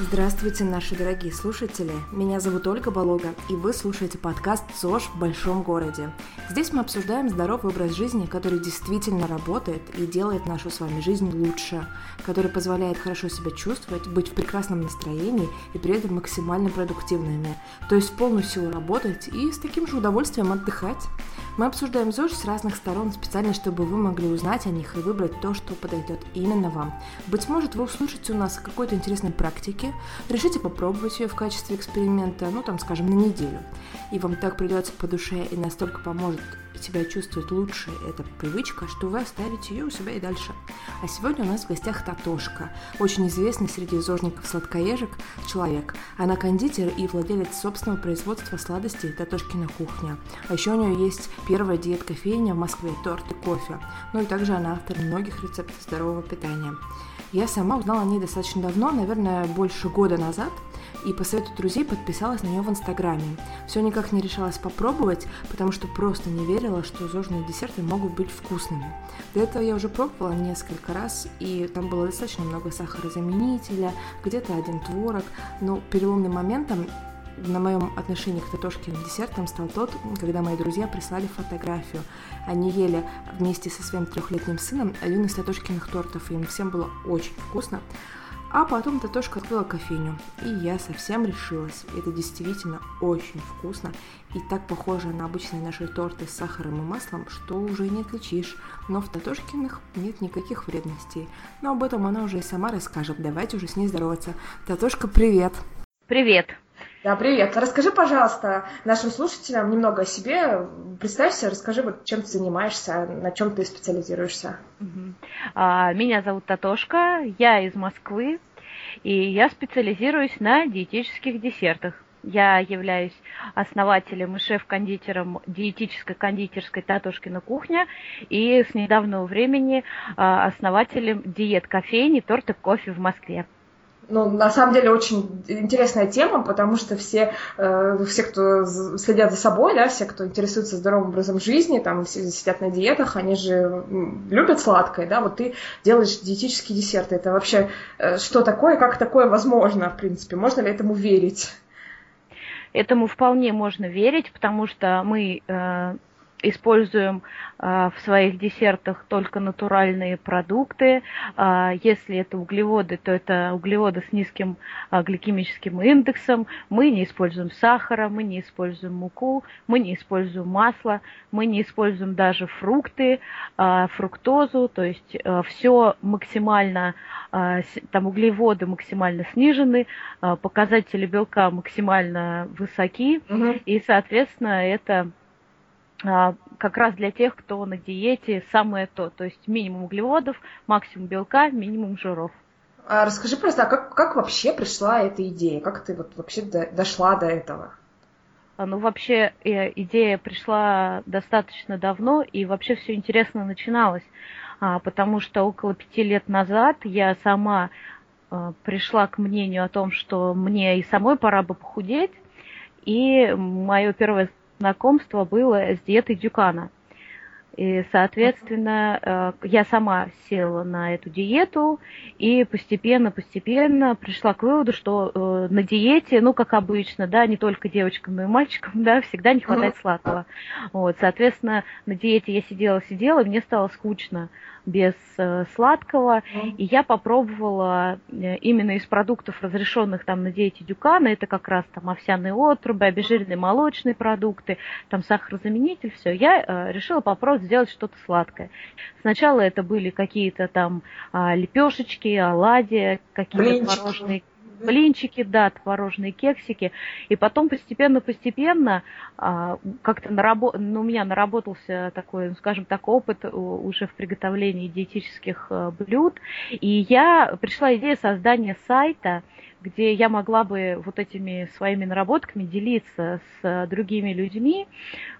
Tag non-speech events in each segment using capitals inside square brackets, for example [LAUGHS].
Здравствуйте, наши дорогие слушатели! Меня зовут Ольга Болога, и вы слушаете подкаст «ЗОЖ в большом городе». Здесь мы обсуждаем здоровый образ жизни, который действительно работает и делает нашу с вами жизнь лучше, который позволяет хорошо себя чувствовать, быть в прекрасном настроении и при этом максимально продуктивными, то есть в полную силу работать и с таким же удовольствием отдыхать. Мы обсуждаем ЗОЖ с разных сторон специально, чтобы вы могли узнать о них и выбрать то, что подойдет именно вам. Быть может, вы услышите у нас о какой-то интересной практике, решите попробовать ее в качестве эксперимента, ну там, скажем, на неделю. И вам так придется по душе и настолько поможет себя чувствовать лучше эта привычка, что вы оставите ее у себя и дальше. А сегодня у нас в гостях Татошка, очень известный среди зожников сладкоежек человек. Она кондитер и владелец собственного производства сладостей Татошкина кухня. А еще у нее есть первая диет-кофейня в Москве, торт и кофе. Ну и также она автор многих рецептов здорового питания. Я сама узнала о ней достаточно давно, наверное, больше года назад – и по совету друзей подписалась на нее в Инстаграме. Все никак не решалась попробовать, потому что просто не верила, что зожные десерты могут быть вкусными. До этого я уже пробовала несколько раз, и там было достаточно много сахарозаменителя, где-то один творог, но переломным моментом на моем отношении к татошкиным десертам стал тот, когда мои друзья прислали фотографию. Они ели вместе со своим трехлетним сыном один из татошкиных тортов, и им всем было очень вкусно. А потом Татошка открыла кофейню, и я совсем решилась. Это действительно очень вкусно и так похоже на обычные наши торты с сахаром и маслом, что уже не отличишь. Но в Татошкиных нет никаких вредностей. Но об этом она уже и сама расскажет. Давайте уже с ней здороваться. Татошка, привет! Привет! Да, привет. Расскажи, пожалуйста, нашим слушателям немного о себе. Представься, расскажи, вот, чем ты занимаешься, на чем ты специализируешься. А, меня зовут Татошка, я из Москвы, и я специализируюсь на диетических десертах. Я являюсь основателем и шеф-кондитером диетической кондитерской Татушкина кухня и с недавнего времени а, основателем диет-кофейни «Торты кофе» в Москве ну, на самом деле очень интересная тема, потому что все, э, все, кто следят за собой, да, все, кто интересуется здоровым образом жизни, там все сидят на диетах, они же любят сладкое, да, вот ты делаешь диетические десерты. Это вообще э, что такое, как такое возможно, в принципе? Можно ли этому верить? Этому вполне можно верить, потому что мы э, используем а, в своих десертах только натуральные продукты. А, если это углеводы, то это углеводы с низким а, гликемическим индексом. Мы не используем сахара, мы не используем муку, мы не используем масло, мы не используем даже фрукты, фруктозу, то есть все максимально, там углеводы максимально снижены, показатели белка максимально высоки, угу. и, соответственно, это как раз для тех, кто на диете самое то, то есть минимум углеводов, максимум белка, минимум жиров. А расскажи просто, а как, как вообще пришла эта идея? Как ты вот вообще до, дошла до этого? А, ну, вообще, э, идея пришла достаточно давно, и вообще все интересно начиналось, потому что около пяти лет назад я сама пришла к мнению о том, что мне и самой пора бы похудеть, и мое первое знакомство было с диетой Дюкана. И, соответственно, э, я сама села на эту диету и постепенно-постепенно пришла к выводу, что э, на диете, ну, как обычно, да, не только девочкам, но и мальчикам, да, всегда не хватает сладкого. Вот, соответственно, на диете я сидела-сидела, и мне стало скучно без э, сладкого. И я попробовала э, именно из продуктов, разрешенных там на диете Дюкана, это как раз там овсяные отрубы, обезжиренные молочные продукты, там сахарозаменитель, все. Я э, решила попробовать сделать что-то сладкое. Сначала это были какие-то там а, лепешечки, оладьи, какие-то творожные блинчики, да, творожные кексики. И потом постепенно-постепенно а, как-то наработ... ну, у меня наработался такой, ну, скажем так, опыт уже в приготовлении диетических э, блюд. И я пришла идея создания сайта, где я могла бы вот этими своими наработками делиться с другими людьми.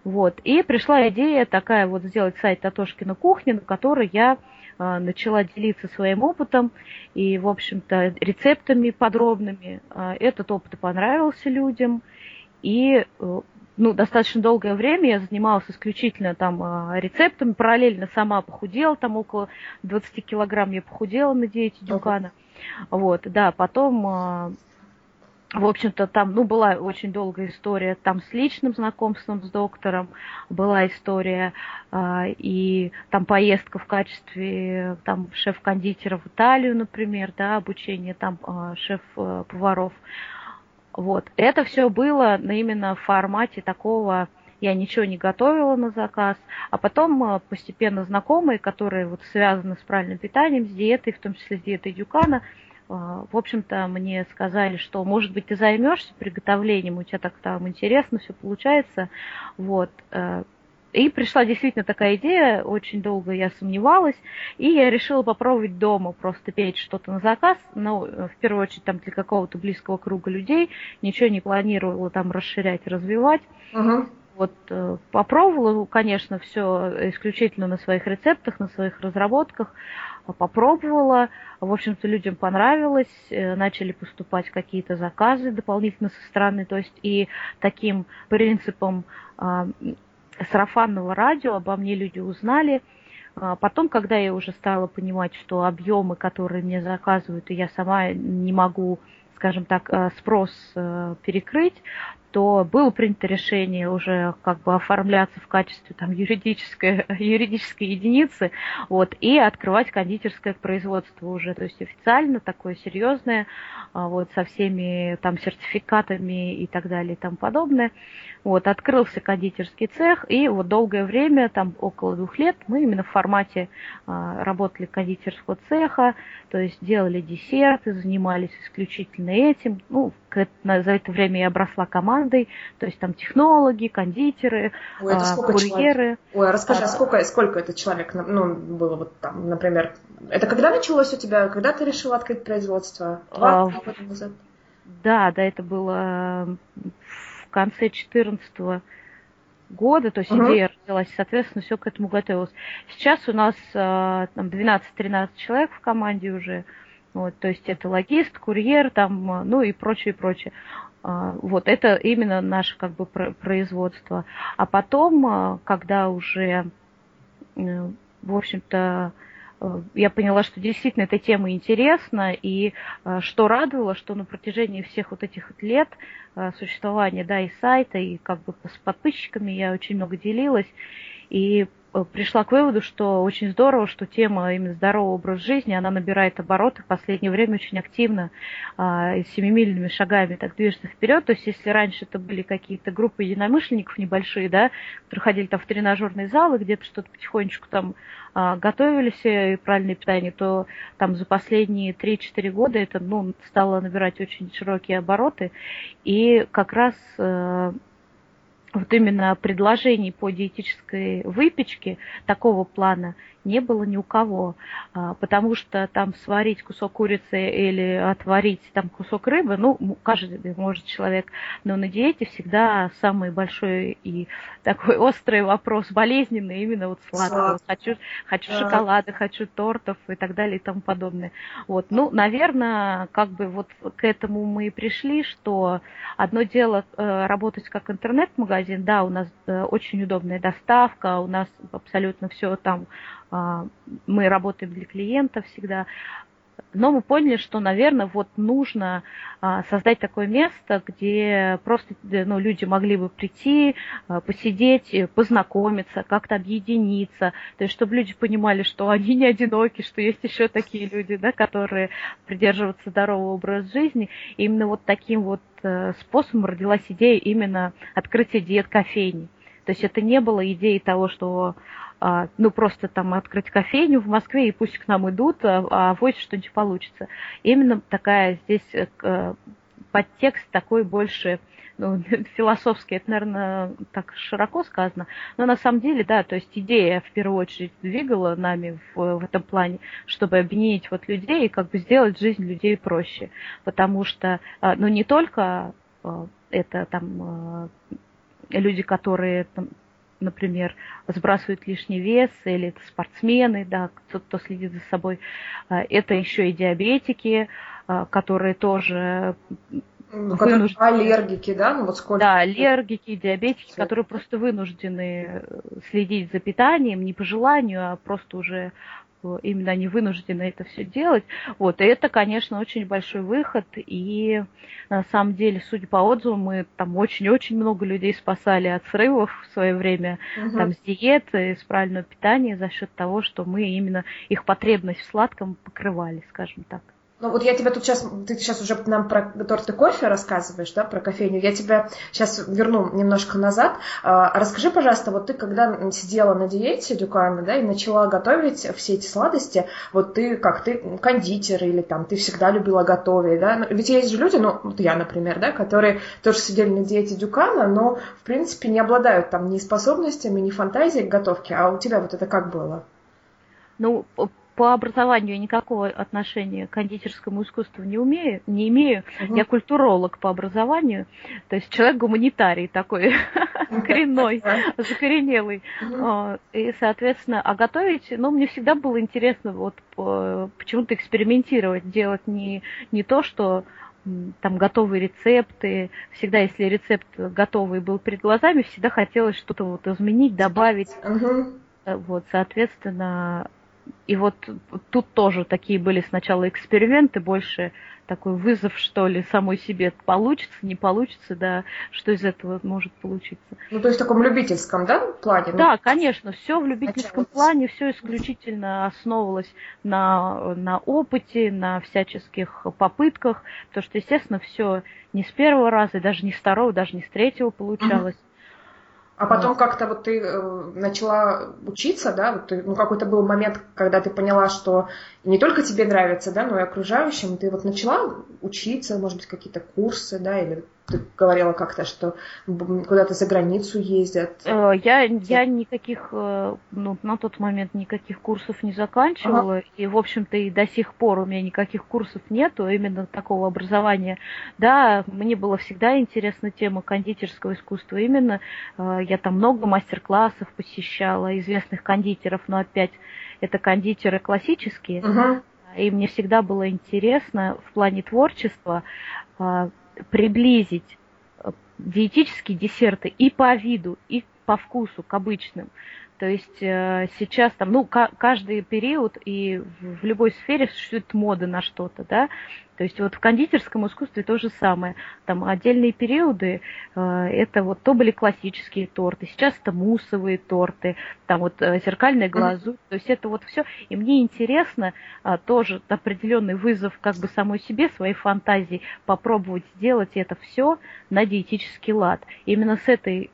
Вот. И пришла идея такая вот сделать сайт Татошкина кухни, на который я начала делиться своим опытом и, в общем-то, рецептами подробными. А, этот опыт понравился людям, и э, ну, достаточно долгое время я занималась исключительно там рецептами, параллельно сама похудела, там около 20 килограмм я похудела на диете Дюкана. Вот, да, потом в общем-то, там, ну, была очень долгая история там с личным знакомством с доктором, была история э, и там поездка в качестве там шеф-кондитера в Италию, например, да, обучение там э, шеф-поваров. Вот. Это все было именно в формате такого я ничего не готовила на заказ, а потом постепенно знакомые, которые вот связаны с правильным питанием, с диетой, в том числе с диетой Дюкана, а, в общем-то, мне сказали, что, может быть, ты займешься приготовлением, у тебя так там интересно все получается. Вот. Э, и пришла действительно такая идея, очень долго я сомневалась, и я решила попробовать дома просто петь что-то на заказ, но в первую очередь там для какого-то близкого круга людей, ничего не планировала там расширять, развивать. Uh-huh. Вот э, попробовала, конечно, все исключительно на своих рецептах, на своих разработках, попробовала, в общем-то, людям понравилось, э, начали поступать какие-то заказы дополнительно со стороны, то есть и таким принципом а, сарафанного радио обо мне люди узнали. А потом, когда я уже стала понимать, что объемы, которые мне заказывают, и я сама не могу скажем так, э, спрос э, перекрыть, то было принято решение уже как бы оформляться в качестве там юридической, [LAUGHS] юридической единицы, вот, и открывать кондитерское производство уже, то есть официально такое серьезное, а, вот, со всеми там сертификатами и так далее и тому подобное. Вот, открылся кондитерский цех, и вот долгое время, там около двух лет, мы именно в формате а, работали кондитерского цеха, то есть делали десерты, занимались исключительно этим. Ну, за это время я обросла командой, то есть там технологи, кондитеры, Ой, это а, курьеры. Человек? Ой, а расскажи, а сколько, сколько это человек, ну, было вот там, например, это когда началось у тебя, когда ты решила открыть производство? Два а, года назад? Да, да, это было в конце 2014 года, то есть uh-huh. идея родилась, соответственно, все к этому готовилось. Сейчас у нас а, там 12-13 человек в команде уже, вот, то есть это логист, курьер, там, ну и прочее, прочее. А, вот это именно наше как бы производство. А потом, а, когда уже, э, в общем-то, Э, я поняла, что действительно эта тема интересна, и э, что радовало, что на протяжении всех вот этих лет э, существования, да, и сайта, и как бы с подписчиками я очень много делилась, и Э, пришла к выводу, что очень здорово, что тема именно здорового образа жизни, она набирает обороты в последнее время очень активно и семимильными шагами так движется вперед. То есть, если раньше это были какие-то группы единомышленников небольшие, да, которые ходили там в тренажерные залы, где-то что-то потихонечку там а, готовили себе правильное питание, то там за последние 3-4 года это ну, стало набирать очень широкие обороты. И как раз э, вот именно предложений по диетической выпечке такого плана не было ни у кого, а, потому что там сварить кусок курицы или отварить там кусок рыбы, ну, каждый может человек, но на диете всегда самый большой и такой [LAUGHS] острый вопрос, болезненный, именно вот сладкого. Хочу, хочу да. шоколада, хочу тортов и так далее и тому подобное. Вот, ну, наверное, как бы вот к этому мы и пришли, что одно дело э, работать как интернет-магазин, да, у нас э, очень удобная доставка, у нас абсолютно все там мы работаем для клиентов всегда, но мы поняли, что, наверное, вот нужно а, создать такое место, где просто ну, люди могли бы прийти, а, посидеть, познакомиться, как-то объединиться, то есть чтобы люди понимали, что они не одиноки, что есть еще такие люди, да, которые придерживаются здорового образа жизни. И именно вот таким вот э, способом родилась идея именно открытия диет-кофейни. То есть это не было идеей того, что а, ну, просто там открыть кофейню в Москве, и пусть к нам идут, а, а авось что-нибудь получится. Именно такая здесь э, подтекст такой больше ну, [LAUGHS] философский, это, наверное, так широко сказано, но на самом деле, да, то есть идея в первую очередь двигала нами в, в этом плане, чтобы объединить вот людей и как бы сделать жизнь людей проще, потому что, а, ну, не только это там люди, которые там, например, сбрасывают лишний вес, или это спортсмены, да, кто, кто следит за собой. А, это еще и диабетики, а, которые тоже ну, вынуждены... аллергики, да? Ну, вот сколько... Да, аллергики, диабетики, Все. которые просто вынуждены следить за питанием, не по желанию, а просто уже именно они вынуждены это все делать. Вот, и это, конечно, очень большой выход, и на самом деле, судя по отзывам, мы там очень-очень много людей спасали от срывов в свое время, угу. там, с диеты, с правильного питания за счет того, что мы именно их потребность в сладком покрывали, скажем так. Ну вот я тебя тут сейчас, ты сейчас уже нам про торты кофе рассказываешь, да, про кофейню. Я тебя сейчас верну немножко назад. А, расскажи, пожалуйста, вот ты когда сидела на диете Дюкана, да, и начала готовить все эти сладости, вот ты как, ты кондитер или там, ты всегда любила готовить, да? Ну, ведь есть же люди, ну, вот я, например, да, которые тоже сидели на диете Дюкана, но, в принципе, не обладают там ни способностями, ни фантазией к готовке. А у тебя вот это как было? Ну, по образованию никакого отношения к кондитерскому искусству не умею, не имею. Угу. Я культуролог по образованию, то есть человек гуманитарий такой [LAUGHS] коренной, закоренелый. А, и, соответственно, а готовить, ну, мне всегда было интересно вот почему-то экспериментировать, делать не, не то, что там готовые рецепты. Всегда, если рецепт готовый был перед глазами, всегда хотелось что-то вот изменить, добавить. Угу. Вот, соответственно, и вот тут тоже такие были сначала эксперименты, больше такой вызов, что ли, самой себе. Получится, не получится, да, что из этого может получиться. Ну, то есть в таком любительском, да, плане? Да, ну, конечно, все в любительском началось. плане, все исключительно основывалось на, на опыте, на всяческих попытках, потому что, естественно, все не с первого раза, и даже не с второго, даже не с третьего получалось. А потом как-то вот ты э, начала учиться, да, вот ты, ну какой-то был момент, когда ты поняла, что не только тебе нравится, да, но и окружающим, ты вот начала учиться, может быть, какие-то курсы, да, или ты говорила как-то, что куда-то за границу ездят. Э, я, я никаких, э, ну, на тот момент никаких курсов не заканчивала, ага. и, в общем-то, и до сих пор у меня никаких курсов нету, именно такого образования. Да, мне было всегда интересна тема кондитерского искусства, именно э, я там много мастер-классов посещала известных кондитеров, но опять это кондитеры классические, ага. и мне всегда было интересно в плане творчества приблизить э, диетические десерты и по виду, и по вкусу к обычным. То есть э, сейчас там, ну, каждый период и в любой сфере существует мода на что-то, да. То есть вот в кондитерском искусстве то же самое. Там отдельные периоды, э, это вот то были классические торты, сейчас это муссовые торты, там вот э, зеркальная глазурь. То есть это вот все. И мне интересно э, тоже определенный вызов как бы самой себе, своей фантазии, попробовать сделать это все на диетический лад. Именно с этой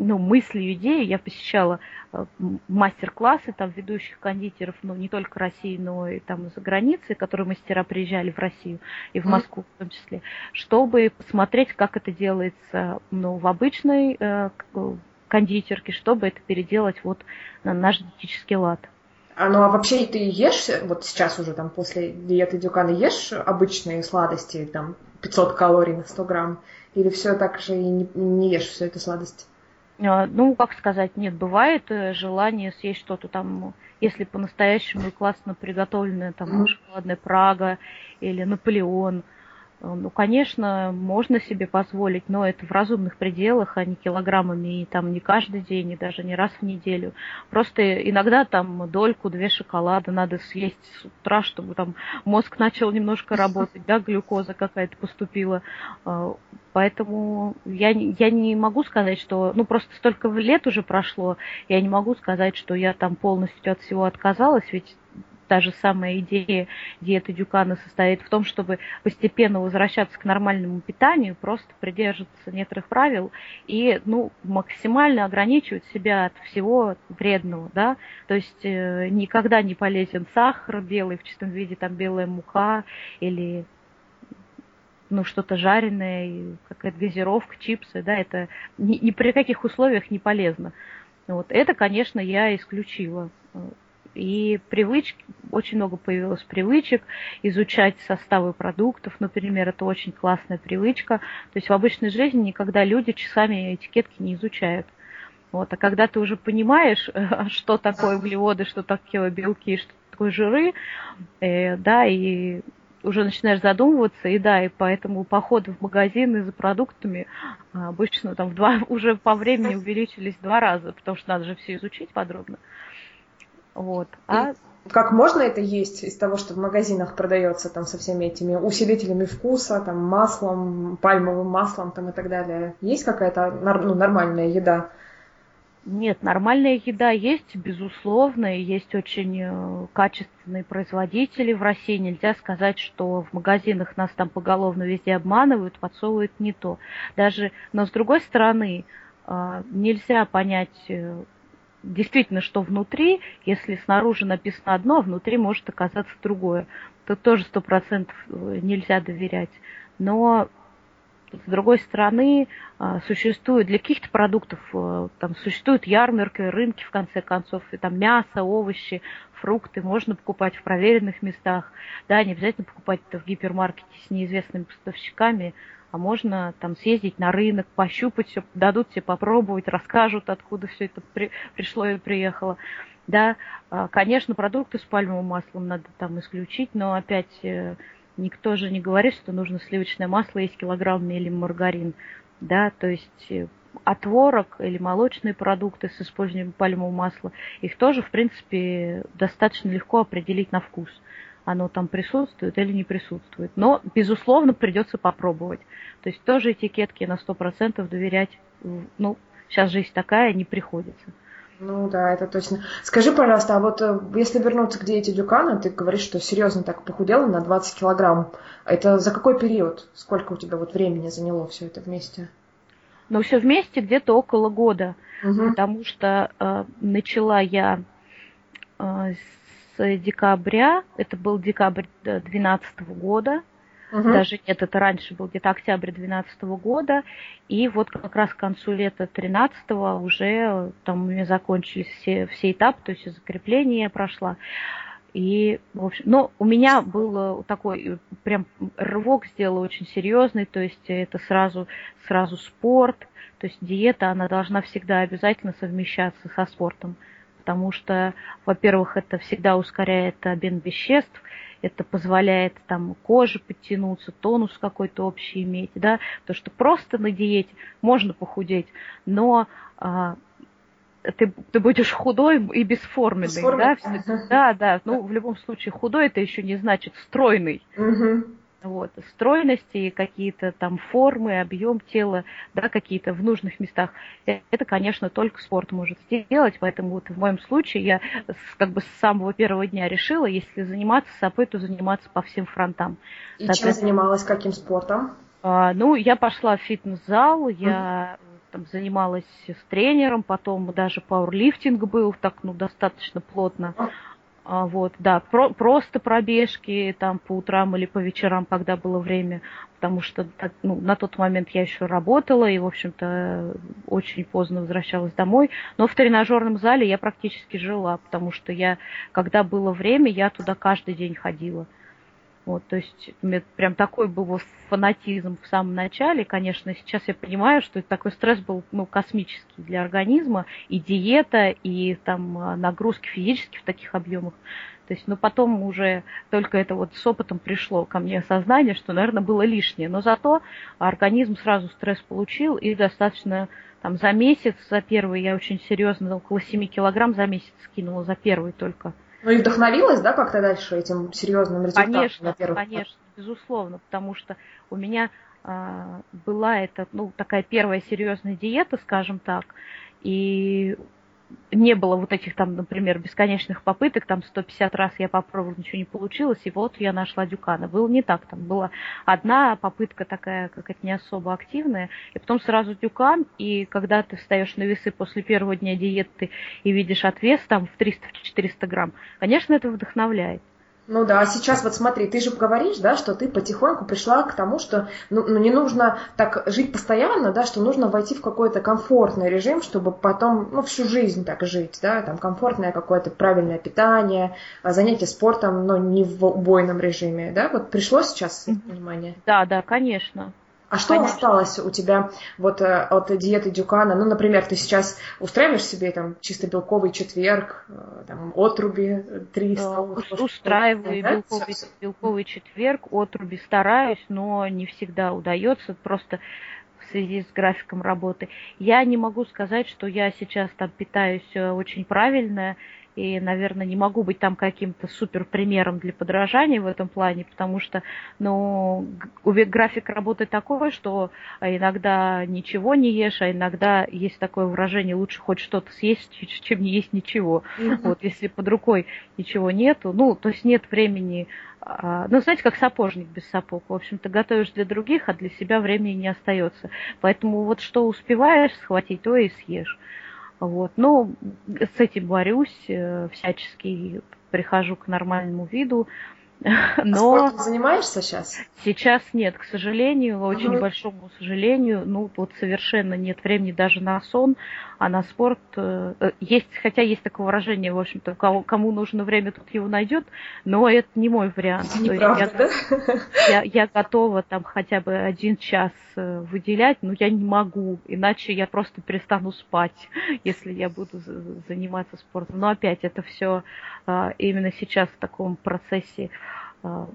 ну, мыслью, идеей я посещала э, мастер-классы там ведущих кондитеров, ну, не только России, но и там за границей, которые мастера приезжали в Россию и в Москву в том числе, чтобы посмотреть, как это делается, ну, в обычной э, кондитерке, чтобы это переделать вот на наш диетический лад. А, ну а вообще ты ешь, вот сейчас уже там после диеты Дюкана ешь обычные сладости, там 500 калорий на 100 грамм, или все так же и не, не ешь все это сладости? А, ну, как сказать, нет, бывает э, желание съесть что-то там, если по-настоящему классно приготовленное, там, шоколадная Прага или Наполеон – ну, конечно, можно себе позволить, но это в разумных пределах, а не килограммами, и там не каждый день, и даже не раз в неделю. Просто иногда там дольку, две шоколада надо съесть с утра, чтобы там мозг начал немножко работать, да, глюкоза какая-то поступила. А, поэтому я, я не могу сказать, что, ну, просто столько лет уже прошло, я не могу сказать, что я там полностью от всего отказалась, ведь та же самая идея диеты Дюкана состоит в том, чтобы постепенно возвращаться к нормальному питанию, просто придерживаться некоторых правил и ну, максимально ограничивать себя от всего вредного. Да? То есть э, никогда не полезен сахар белый в чистом виде, там белая мука или ну, что-то жареное, какая-то газировка, чипсы, да, это ни, ни при каких условиях не полезно. Вот. Это, конечно, я исключила. И привычки, очень много появилось привычек изучать составы продуктов, например, это очень классная привычка. То есть в обычной жизни никогда люди часами этикетки не изучают. Вот, а когда ты уже понимаешь, [LAUGHS] что такое углеводы, что такое белки, что такое жиры, э, да, и уже начинаешь задумываться, и да, и поэтому походы в магазины за продуктами а, обычно там в два, [LAUGHS] уже по времени увеличились в два раза, потому что надо же все изучить подробно. Вот. А как можно это есть из того, что в магазинах продается там со всеми этими усилителями вкуса, там маслом, пальмовым маслом там и так далее? Есть какая-то ну, нормальная еда? Нет, нормальная еда есть, безусловно, и есть очень э, качественные производители в России. Нельзя сказать, что в магазинах нас там поголовно везде обманывают, подсовывают не то. Даже, но с другой стороны, э, нельзя понять э, действительно, что внутри, если снаружи написано одно, а внутри может оказаться другое. Тут тоже сто процентов нельзя доверять. Но с другой стороны, а, существует для каких-то продуктов, э, там существуют ярмарки, рынки, в конце концов, и там мясо, овощи, фрукты можно покупать в проверенных местах. Да, не обязательно покупать это в гипермаркете с неизвестными поставщиками, а можно там съездить на рынок, пощупать все, дадут тебе попробовать, расскажут, откуда все это при, пришло и приехало. Да, а, конечно, продукты с пальмовым маслом надо там исключить, но опять э, Никто же не говорит, что нужно сливочное масло есть килограмм или маргарин. Да, то есть э, отворок или молочные продукты с использованием пальмового масла, их тоже, в принципе, достаточно легко определить на вкус. Оно там присутствует или не присутствует. Но, безусловно, придется попробовать. То есть тоже этикетки на 100% доверять, ну, сейчас жизнь такая, не приходится. Ну да, это точно. Скажи, пожалуйста, а вот э, если вернуться к диете Дюкана, ты говоришь, что серьезно так похудела на 20 килограмм. Это за какой период? Сколько у тебя вот времени заняло все это вместе? Ну, все вместе где-то около года. Угу. Потому что э, начала я э, с декабря, это был декабрь 2012 года, Угу. Даже нет, это раньше был где-то октябрь 2012 года. И вот как раз к концу лета 2013 уже там у меня закончились все, все этапы, то есть закрепление я прошла. И, в общем, но у меня был такой прям рывок сделал очень серьезный, то есть это сразу, сразу спорт, то есть диета, она должна всегда обязательно совмещаться со спортом, потому что, во-первых, это всегда ускоряет обмен веществ, это позволяет там коже подтянуться, тонус какой-то общий иметь, да, то что просто на диете можно похудеть, но а, ты, ты будешь худой и бесформенный, бесформенный. да, да, да, ну в любом случае худой это еще не значит стройный. Угу. Вот, стройности, какие-то там формы, объем тела, да, какие-то в нужных местах. Э, это, конечно, только спорт может сделать, поэтому вот в моем случае я как бы с самого первого дня решила, если заниматься собой, то заниматься по всем фронтам. И чем занималась, каким спортом? А, ну, я пошла в фитнес-зал, я там занималась с тренером, потом даже пауэрлифтинг был так, ну, достаточно плотно. А, вот, да, про, просто пробежки там по утрам или по вечерам, когда было время, потому что ну, на тот момент я еще работала и, в общем-то, очень поздно возвращалась домой. Но в тренажерном зале я практически жила, потому что я, когда было время, я туда каждый день ходила. Вот, то есть у меня прям такой был фанатизм в самом начале. Конечно, сейчас я понимаю, что такой стресс был ну, космический для организма. И диета, и там а, нагрузки физически в таких объемах. То есть, ну, потом уже только это вот с опытом пришло ко мне осознание, что, наверное, было лишнее. Но зато организм сразу стресс получил и достаточно там за месяц, за первый я очень серьезно, около 7 килограмм за месяц скинула, за первый только. Ну и вдохновилась, да, как-то дальше этим серьезным результатом? Конечно, конечно, безусловно, потому что у меня э, была эта, ну, такая первая серьезная диета, скажем так, и не было вот этих там, например, бесконечных попыток, там 150 раз я попробовала, ничего не получилось, и вот я нашла Дюкана. Было не так, там была одна попытка такая, как это не особо активная, и потом сразу Дюкан, и когда ты встаешь на весы после первого дня диеты и видишь отвес там в 300-400 грамм, конечно, это вдохновляет. Ну да, а сейчас вот смотри, ты же говоришь, да, что ты потихоньку пришла к тому, что ну, ну, не нужно так жить постоянно, да, что нужно войти в какой-то комфортный режим, чтобы потом, ну, всю жизнь так жить, да, там комфортное какое-то правильное питание, а занятие спортом, но не в убойном режиме, да, вот пришло сейчас понимание? Да, да, конечно. А что Конечно. осталось у тебя вот э, от диеты Дюкана? Ну, например, ты сейчас устраиваешь себе там чисто белковый четверг, э, там отруби 300? Устраиваю да? белковый, белковый четверг, отруби стараюсь, но не всегда удается, просто в связи с графиком работы. Я не могу сказать, что я сейчас там питаюсь э, очень правильно, и, наверное, не могу быть там каким-то супер примером для подражания в этом плане, потому что, ну, график работы такой, что иногда ничего не ешь, а иногда есть такое выражение, лучше хоть что-то съесть, чем не есть ничего. Вот, если под рукой ничего нету, ну, то есть нет времени а, ну, знаете, как сапожник без сапог. В общем-то, готовишь для других, а для себя времени не остается. Поэтому вот что успеваешь схватить, то и съешь. Вот. Ну, с этим борюсь э, всячески, прихожу к нормальному виду. А Но а спортом занимаешься сейчас? Сейчас нет, к сожалению, очень угу. большому сожалению. Ну, вот совершенно нет времени даже на сон, а на спорт э, э, есть, хотя есть такое выражение, в общем-то, кому, кому нужно время, тут его найдет, но это не мой вариант. Неправда, я, да? я, я готова там хотя бы один час э, выделять, но я не могу, иначе я просто перестану спать, [LAUGHS] если я буду заниматься спортом. Но опять это все а, именно сейчас в таком процессе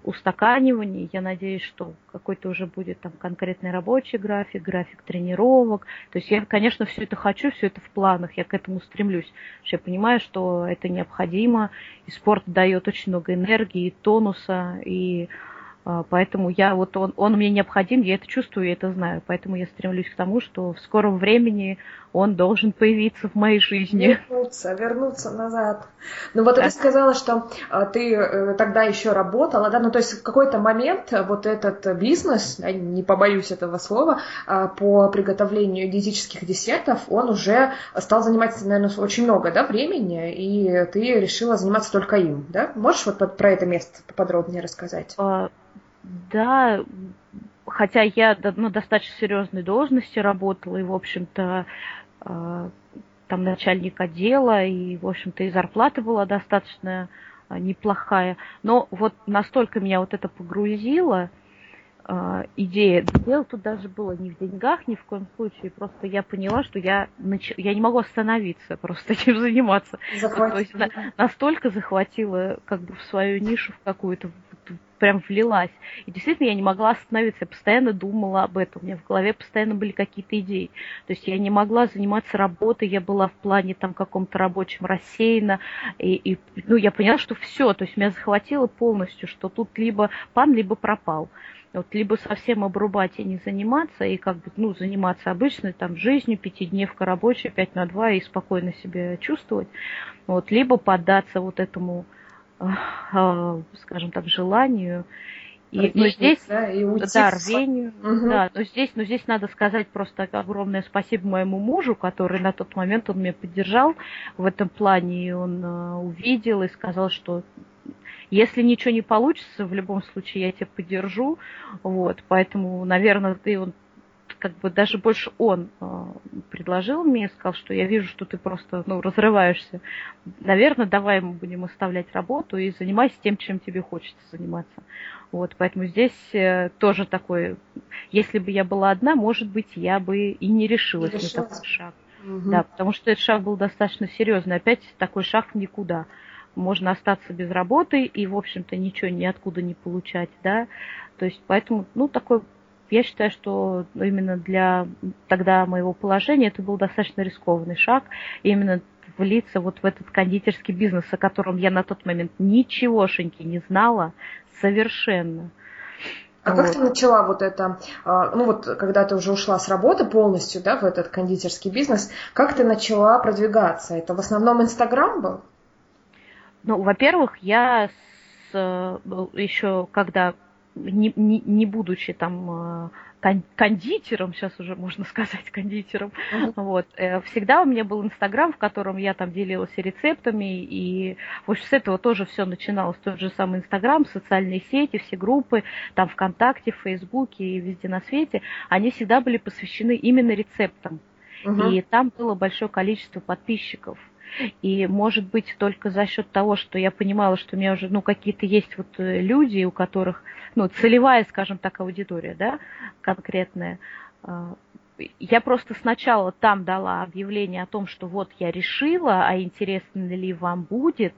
устаканивании. Я надеюсь, что какой-то уже будет там конкретный рабочий график, график тренировок. То есть я, конечно, все это хочу, все это в планах, я к этому стремлюсь. Я понимаю, что это необходимо, и спорт дает очень много энергии, тонуса, и а, Поэтому я вот он, он мне необходим, я это чувствую, я это знаю. Поэтому я стремлюсь к тому, что в скором времени он должен появиться в моей жизни. Вернуться, вернуться назад. Ну вот так. ты сказала, что а, ты э, тогда еще работала, да, ну то есть в какой-то момент вот этот бизнес, я не побоюсь этого слова, а, по приготовлению диетических десертов, он уже стал занимать, наверное, очень много, да, времени, и ты решила заниматься только им, да? Можешь вот про это место поподробнее рассказать? Да, хотя я на ну, достаточно серьезной должности работала, и, в общем-то, а, там начальник отдела, и, в общем-то, и зарплата была достаточно а, неплохая. Но вот настолько меня вот это погрузило, а, идея. Дело тут даже было не в деньгах, ни в коем случае. Просто я поняла, что я, нач... я не могу остановиться просто [LAUGHS] этим заниматься. Захватила. То есть на... настолько захватила как бы в свою нишу в какую-то, прям влилась. И действительно я не могла остановиться, я постоянно думала об этом, у меня в голове постоянно были какие-то идеи. То есть я не могла заниматься работой, я была в плане там каком-то рабочем рассеяна, и, и ну, я поняла, что все, то есть меня захватило полностью, что тут либо пан, либо пропал. Вот либо совсем обрубать и не заниматься, и как бы, ну, заниматься обычной там жизнью, пятидневка рабочая, пять на два, и спокойно себя чувствовать, вот, либо поддаться вот этому а, скажем так, желанию. И, но здесь, да, и да, рвению, угу. да, но здесь, но здесь надо сказать просто огромное спасибо моему мужу, который на тот момент он меня поддержал в этом плане, и он uh, увидел и сказал, что если ничего не получится, в любом случае я тебя поддержу, вот, поэтому, наверное, ты он как бы даже больше он э, предложил мне, сказал, что я вижу, что ты просто ну, разрываешься. Наверное, давай мы будем оставлять работу и занимайся тем, чем тебе хочется заниматься. Вот, поэтому здесь э, тоже такой, если бы я была одна, может быть, я бы и не решилась не на такой шаг. Угу. Да, потому что этот шаг был достаточно серьезный. Опять такой шаг в никуда. Можно остаться без работы и, в общем-то, ничего ниоткуда не получать, да. То есть, поэтому, ну, такой я считаю, что именно для тогда моего положения это был достаточно рискованный шаг, именно влиться вот в этот кондитерский бизнес, о котором я на тот момент ничегошеньки не знала совершенно. А вот. как ты начала вот это, а, ну вот когда ты уже ушла с работы полностью, да, в этот кондитерский бизнес, как ты начала продвигаться? Это в основном Инстаграм был? Ну, во-первых, я с, э, еще когда не, не, не будучи там э, кондитером, сейчас уже можно [LAUGHS] сказать кондитером, uh-huh. вот, э, всегда у меня был Инстаграм, в котором я там делилась рецептами, и в общем, с этого тоже все начиналось, тот же самый Инстаграм, социальные сети, все группы, там ВКонтакте, в Фейсбуке и везде на свете, они всегда были посвящены именно рецептам, uh-huh. и там было большое количество подписчиков, и, может быть, только за счет того, что я понимала, что у меня уже, ну, какие-то есть вот э, люди, у которых, ну, целевая, скажем так, аудитория, да, конкретная, а, я просто сначала там дала объявление о том, что вот я решила, а интересно ли вам будет,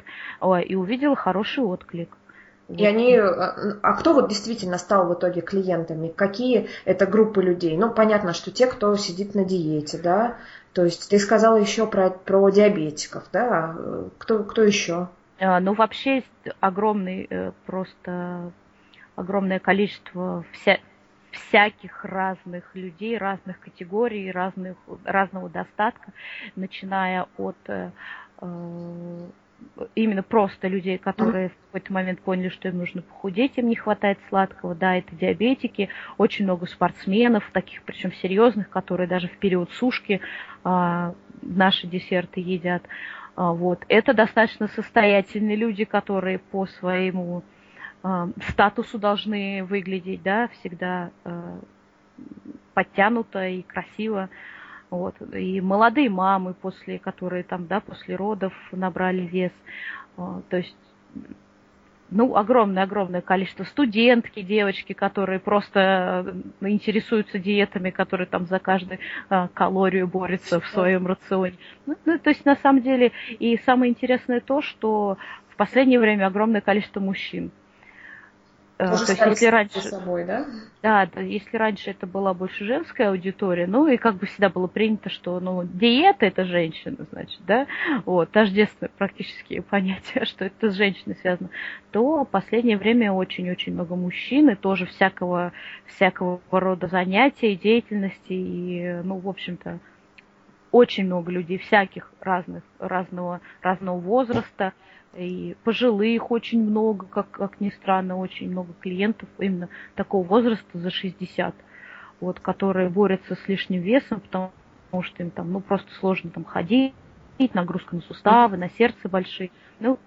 и увидела хороший отклик. И они, а, а кто вот действительно стал в итоге клиентами? Какие это группы людей? Ну, понятно, что те, кто сидит на диете, да, то есть ты сказала еще про, про диабетиков, да, кто, кто еще? А, ну, вообще есть огромный, э, просто огромное количество вся, всяких разных людей, разных категорий, разных, разного достатка, начиная от э, э именно просто людей, которые в какой-то момент поняли, что им нужно похудеть, им не хватает сладкого, да, это диабетики, очень много спортсменов, таких причем серьезных, которые даже в период сушки а, наши десерты едят. А, вот. Это достаточно состоятельные люди, которые по своему а, статусу должны выглядеть, да, всегда а, подтянуто и красиво. Вот. И молодые мамы, после, которые там, да, после родов набрали вес. А, то есть ну, огромное-огромное количество студентки, девочки, которые просто э, интересуются диетами, которые там за каждую а, калорию борются в своем рационе. Ну, ну, то есть, на самом деле, и самое интересное то, что в последнее время огромное количество мужчин Э, Тоже то есть, если раньше, собой, да? Да, да, если раньше это была больше женская аудитория, ну и как бы всегда было принято, что ну диета это женщина, значит, да, вот, тождественное практически [LAUGHS] понятие, что это с женщиной связано, то в последнее время очень-очень много мужчин и тоже всякого, всякого рода занятий, деятельности и, ну, в общем-то, очень много людей всяких разных, разного, разного возраста, и пожилых очень много, как, как ни странно, очень много клиентов именно такого возраста за 60, вот, которые борются с лишним весом, потому что им там, ну, просто сложно там ходить, нагрузка на суставы, на сердце большие. Ну,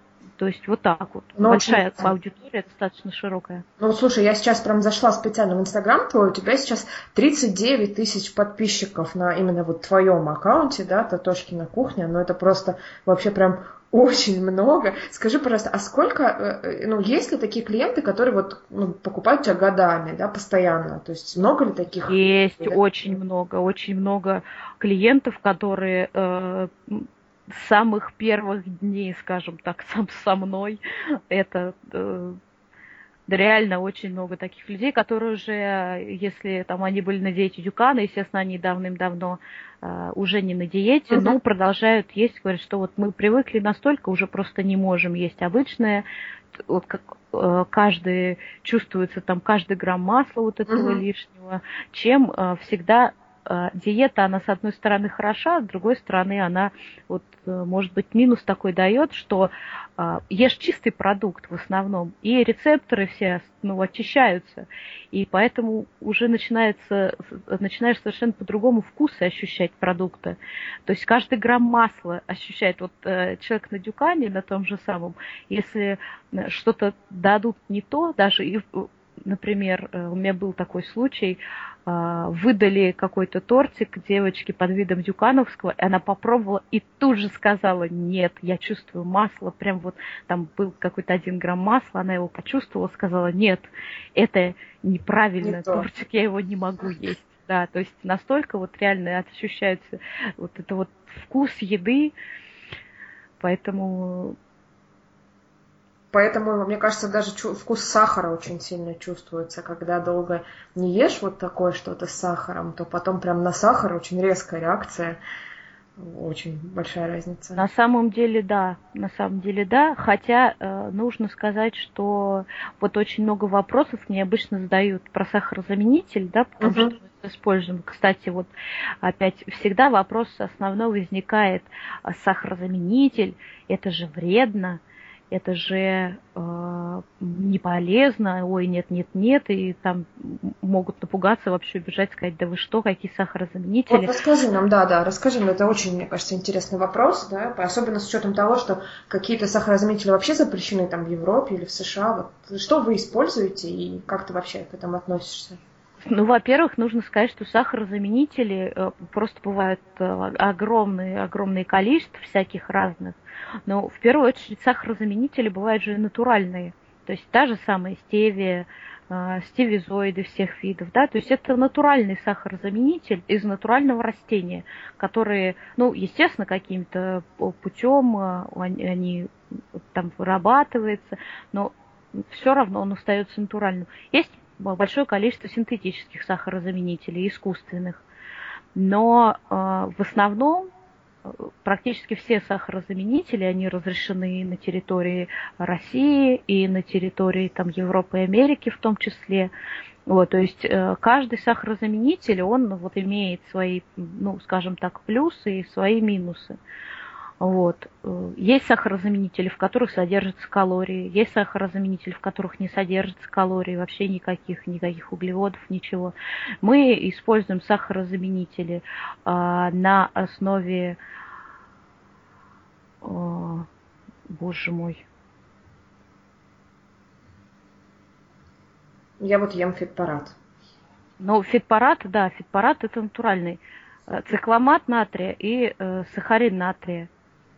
то есть вот так вот. Ну, Большая очень... аудитория, достаточно широкая. Ну, слушай, я сейчас прям зашла специально в Инстаграм твой, у тебя сейчас 39 тысяч подписчиков на именно вот твоем аккаунте, да, Татошкина кухня, но это просто вообще прям очень много. Скажи, пожалуйста, а сколько, э, э, ну, есть ли такие клиенты, которые вот ну, покупают тебя годами, да, постоянно? То есть много ли таких? Есть да? очень много, очень много клиентов, которые э, самых первых дней, скажем так, [LAUGHS] сам со мной, это э, реально очень много таких людей, которые уже, если там они были на диете Дюкана, естественно, они давным-давно э, уже не на диете, uh-huh. но продолжают есть, говорят, что вот мы привыкли настолько, уже просто не можем есть обычное, вот как э, каждый чувствуется там каждый грамм масла вот этого uh-huh. лишнего, чем э, всегда диета, она с одной стороны хороша, с другой стороны она вот Э, может быть, минус такой дает, что э, ешь чистый продукт в основном, и рецепторы все ну, очищаются, и поэтому уже начинается, начинаешь совершенно по-другому вкусы ощущать продукта. То есть каждый грамм масла ощущает. Вот э, человек на дюкане, на том же самом, если э, что-то дадут не то, даже и например, у меня был такой случай, а, выдали какой-то тортик девочке под видом Дюкановского, и она попробовала и тут же сказала, нет, я чувствую масло, прям вот там был какой-то один грамм масла, она его почувствовала, сказала, нет, это неправильно, не тортик, я его не могу есть. Да, то есть настолько вот реально ощущается вот это вот вкус еды, поэтому Поэтому, мне кажется, даже вкус сахара очень сильно чувствуется. Когда долго не ешь вот такое что-то с сахаром, то потом прям на сахар очень резкая реакция. Очень большая разница. На самом деле, да. На самом деле, да. Хотя э, нужно сказать, что вот очень много вопросов мне обычно задают про сахарозаменитель, да, потому uh-huh. что мы используем. Кстати, вот опять всегда вопрос основной возникает. А сахарозаменитель, это же вредно это же э, не полезно, ой, нет, нет, нет, и там могут напугаться, вообще убежать, сказать, да вы что, какие сахарозаменители. Вот расскажи нам, да, да, расскажи нам, это очень, мне кажется, интересный вопрос, да, особенно с учетом того, что какие-то сахарозаменители вообще запрещены там в Европе или в США. Вот что вы используете и как ты вообще к этому относишься? Ну, во-первых, нужно сказать, что сахарозаменители э, просто бывают э, огромные, огромное количество всяких разных. Но в первую очередь сахарозаменители бывают же натуральные. То есть та же самая стевия, э, стевизоиды всех видов, да, то есть это натуральный сахарозаменитель из натурального растения, которые, ну, естественно, каким-то путем они, они там вырабатываются, но все равно он остается натуральным. Есть большое количество синтетических сахарозаменителей, искусственных. Но э, в основном практически все сахарозаменители, они разрешены на территории России и на территории там, Европы и Америки в том числе. Вот, то есть э, каждый сахарозаменитель, он вот имеет свои, ну, скажем так, плюсы и свои минусы. Вот. Есть сахарозаменители, в которых содержатся калории, есть сахарозаменители, в которых не содержатся калорий, вообще никаких, никаких углеводов, ничего. Мы используем сахарозаменители а, на основе, а, боже мой, Я вот ем фитпарат. Ну, фитпарат, да, фитпарат это натуральный. Э, цикламат натрия и э, сахарин натрия.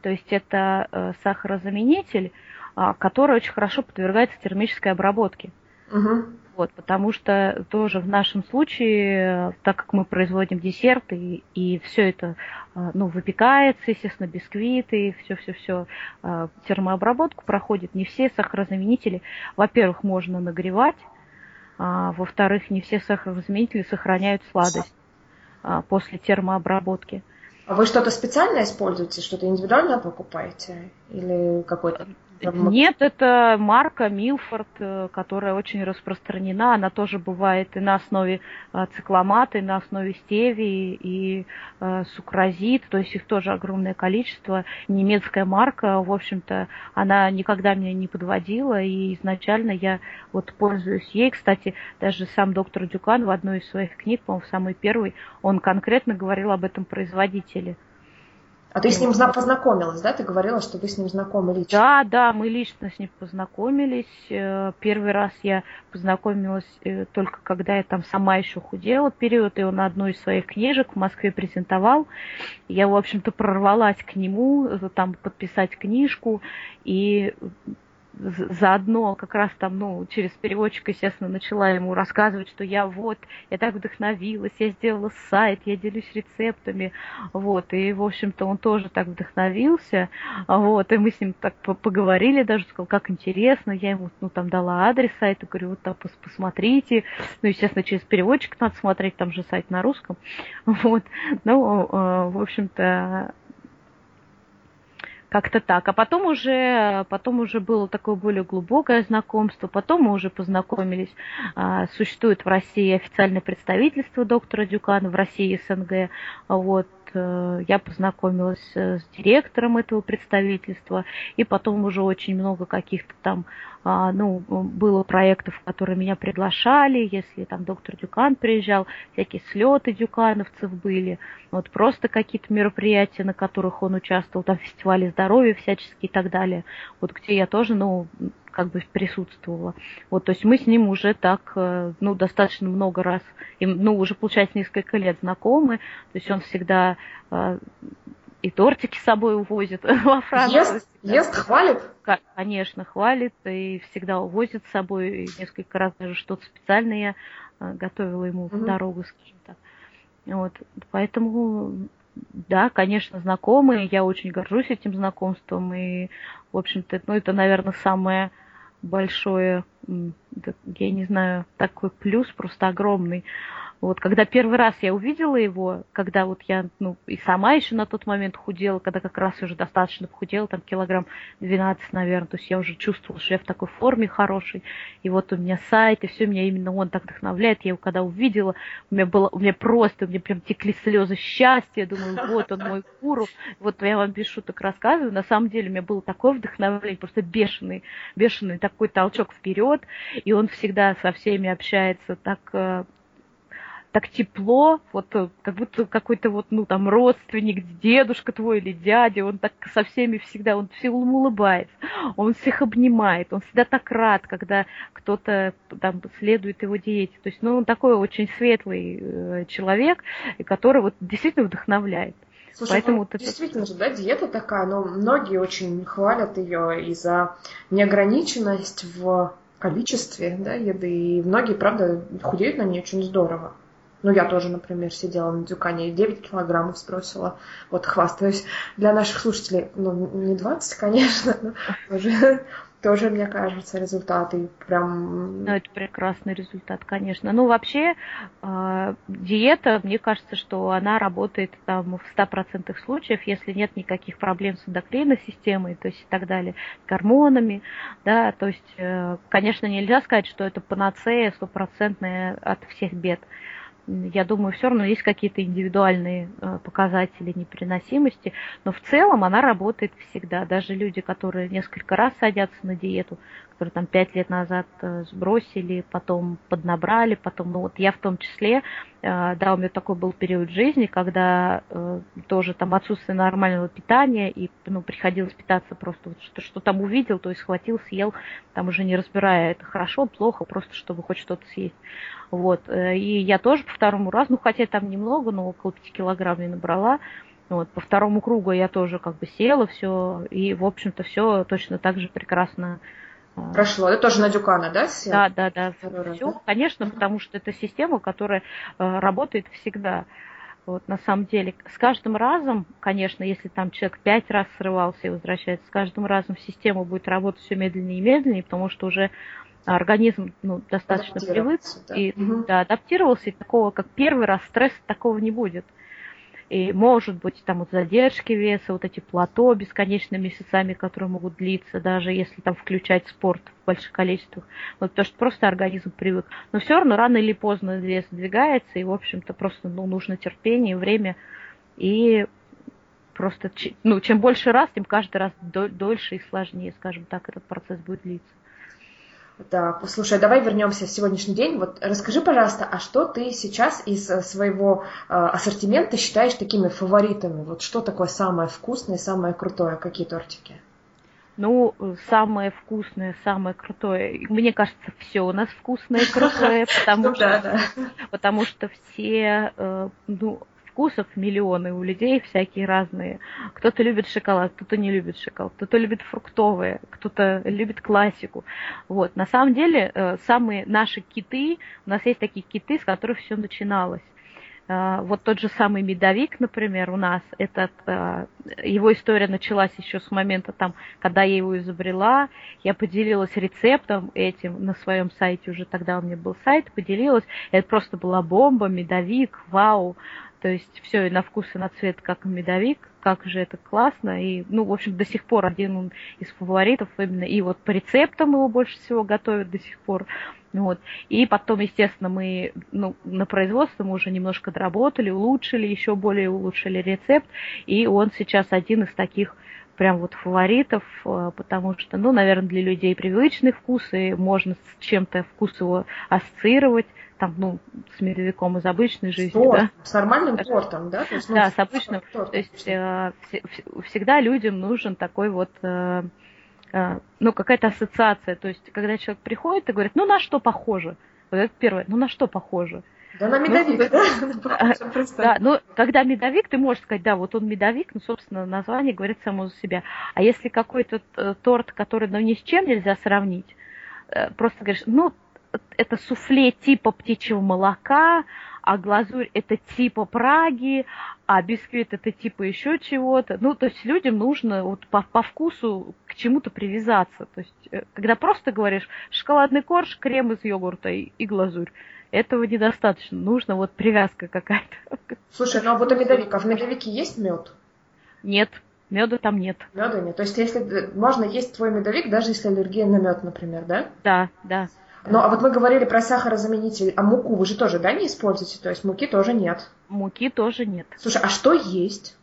То есть это э, сахарозаменитель, э, который очень хорошо подвергается термической обработке. Угу. Вот, потому что тоже в нашем случае, так как мы производим десерты, и, и все это э, ну, выпекается, естественно, бисквиты, все-все-все, э, термообработку проходит, не все сахарозаменители, во-первых, можно нагревать, а, во-вторых, не все сахарозаменители сохраняют сладость а, после термообработки. А вы что-то специально используете, что-то индивидуально покупаете? Или какой-то нет, это марка Милфорд, э, которая очень распространена. Она тоже бывает и на основе э, цикломата, и на основе стевии, и э, сукразит. То есть их тоже огромное количество. Немецкая марка, в общем-то, она никогда меня не подводила. И изначально я вот пользуюсь ей. Кстати, даже сам доктор Дюкан в одной из своих книг, по-моему, в самой первой, он конкретно говорил об этом производителе. А ты с ним познакомилась, да? Ты говорила, что вы с ним знакомы лично. Да, да, мы лично с ним познакомились. Э, первый раз я познакомилась э, только когда я там сама еще худела период, и он одну из своих книжек в Москве презентовал. Я, в общем-то, прорвалась к нему, э, там подписать книжку, и заодно как раз там, ну, через переводчика, естественно, начала ему рассказывать, что я вот, я так вдохновилась, я сделала сайт, я делюсь рецептами, вот, и, в общем-то, он тоже так вдохновился, вот, и мы с ним так поговорили даже, сказал, как интересно, я ему, ну, там дала адрес сайта, говорю, вот там посмотрите, ну, естественно, через переводчик надо смотреть, там же сайт на русском, [LAUGHS] вот, ну, э, в общем-то, как-то так. А потом уже, потом уже было такое более глубокое знакомство. Потом мы уже познакомились. А, существует в России официальное представительство доктора Дюкана в России СНГ. Вот я познакомилась э, с директором этого представительства, и потом уже очень много каких-то там, а, ну, было проектов, в которые меня приглашали, если там доктор Дюкан приезжал, всякие слеты дюкановцев были, вот просто какие-то мероприятия, на которых он участвовал, там фестивали здоровья всяческие и так далее, вот где я тоже, ну, как бы присутствовала. Вот, то есть мы с ним уже так, э, ну, достаточно много раз, и, ну, уже, получается, несколько лет знакомы. То есть он всегда э, и тортики с собой увозит [LAUGHS] во Францию. Ест, ест, хвалит? Конечно, хвалит и всегда увозит с собой. И несколько раз даже что-то специальное я готовила ему в дорогу, скажем так. Вот, поэтому да, конечно, знакомые, я очень горжусь этим знакомством, и, в общем-то, ну, это, наверное, самое большое, я не знаю, такой плюс просто огромный. Вот, когда первый раз я увидела его, когда вот я, ну, и сама еще на тот момент худела, когда как раз уже достаточно похудела, там килограмм 12, наверное, то есть я уже чувствовала, что я в такой форме хорошей, и вот у меня сайт, и все, меня именно он так вдохновляет. Я его когда увидела, у меня было, у меня просто, у меня прям текли слезы счастья, я думаю, вот он мой гуру, вот я вам без шуток рассказываю, на самом деле у меня было такое вдохновление, просто бешеный, бешеный такой толчок вперед, и он всегда со всеми общается так э, так тепло, вот э, как будто какой-то вот, ну, там, родственник, дедушка твой или дядя, он так со всеми всегда, он всем улыбается, он всех обнимает, он всегда так рад, когда кто-то там следует его диете. То есть, ну, он такой очень светлый э, человек, который вот действительно вдохновляет. Слушай, Поэтому ну, вот действительно же, да, диета такая, но многие очень хвалят ее и за неограниченность в количестве да, еды, и многие, правда, худеют на ней очень здорово. Ну, я тоже, например, сидела на дюкане и 9 килограммов сбросила. Вот хвастаюсь. Для наших слушателей, ну, не 20, конечно, но уже тоже, мне кажется, результаты прям... Ну, это прекрасный результат, конечно. Ну, вообще, э, диета, мне кажется, что она работает там в 100% случаев, если нет никаких проблем с эндокринной системой, то есть и так далее, гормонами, да, то есть, э, конечно, нельзя сказать, что это панацея стопроцентная от всех бед я думаю, все равно есть какие-то индивидуальные э, показатели непереносимости, но в целом она работает всегда. Даже люди, которые несколько раз садятся на диету, которые там пять лет назад э, сбросили, потом поднабрали, потом, ну вот я в том числе, да, у меня такой был период жизни, когда тоже там отсутствие нормального питания, и ну, приходилось питаться просто вот что, что там увидел, то есть схватил, съел, там уже не разбирая, это хорошо, плохо, просто чтобы хоть что-то съесть. Вот. Э, и я тоже по второму разу, ну хотя там немного, но около 5 килограмм я набрала. Вот, по второму кругу я тоже как бы села все, и, в общем-то, все точно так же прекрасно э, Прошло. Это тоже на Дюкана, да? Да, да, да. Все, да? конечно, потому что это система, которая э, работает всегда. Вот, на самом деле, с каждым разом, конечно, если там человек пять раз срывался и возвращается, с каждым разом система будет работать все медленнее и медленнее, потому что уже организм ну, достаточно привык да. и угу. да, адаптировался, и такого, как первый раз стресса такого не будет. И может быть там вот задержки веса, вот эти плато бесконечными месяцами, которые могут длиться, даже если там включать спорт в больших количествах. Вот, потому что просто организм привык. Но все равно рано или поздно вес двигается, и, в общем-то, просто ну, нужно терпение, время. И просто ну, чем больше раз, тем каждый раз дольше и сложнее, скажем так, этот процесс будет длиться. Так, слушай, давай вернемся в сегодняшний день. Вот расскажи, пожалуйста, а что ты сейчас из э, своего э, ассортимента считаешь такими фаворитами? Вот что такое самое вкусное, самое крутое? Какие тортики? Ну, самое вкусное, самое крутое. Мне кажется, все у нас вкусное и крутое, [LAUGHS] потому что, потому что все, э, ну, вкусов миллионы у людей всякие разные. Кто-то любит шоколад, кто-то не любит шоколад, кто-то любит фруктовые, кто-то любит классику. Вот. На самом деле, э, самые наши киты, у нас есть такие киты, с которых все начиналось. Э, вот тот же самый медовик, например, у нас, этот, э, его история началась еще с момента, там, когда я его изобрела, я поделилась рецептом этим на своем сайте, уже тогда у меня был сайт, поделилась, это просто была бомба, медовик, вау, то есть все и на вкус, и на цвет, как медовик, как же это классно. И, ну, в общем, до сих пор один из фаворитов именно. И вот по рецептам его больше всего готовят до сих пор. Вот. И потом, естественно, мы ну, на производство мы уже немножко доработали, улучшили, еще более улучшили рецепт. И он сейчас один из таких прям вот фаворитов, э, потому что, ну, наверное, для людей привычный вкус, и можно с чем-то вкус его ассоциировать там, ну, с медовиком из обычной жизни, Торт, да? С нормальным тортом, да? То есть, ну, да, с обычным. Торт, то есть э, всегда людям нужен такой вот, э, э, ну, какая-то ассоциация. То есть, когда человек приходит и говорит, ну, на что похоже? Вот это первое, ну, на что похоже? Да, на медовик, ну, да? [LAUGHS] Да, ну, когда медовик, ты можешь сказать, да, вот он медовик, ну, собственно, название говорит само за себя. А если какой-то э, торт, который, ну, ни с чем нельзя сравнить, э, просто говоришь, ну, это суфле типа птичьего молока, а глазурь это типа Праги, а бисквит это типа еще чего-то. Ну, то есть людям нужно вот по, по вкусу к чему-то привязаться. То есть, э, когда просто говоришь шоколадный корж, крем из йогурта и, и глазурь, этого недостаточно. Нужно вот привязка какая-то. Слушай, ну а вот у медовика, в медовике есть мед? Нет, меда там нет. Меда нет. То есть, если можно есть твой медовик, даже если аллергия на мед, например, да? Да, да. Ну, а вот мы говорили про сахарозаменитель, а муку вы же тоже, да, не используете? То есть муки тоже нет? Муки тоже нет. Слушай, а что есть?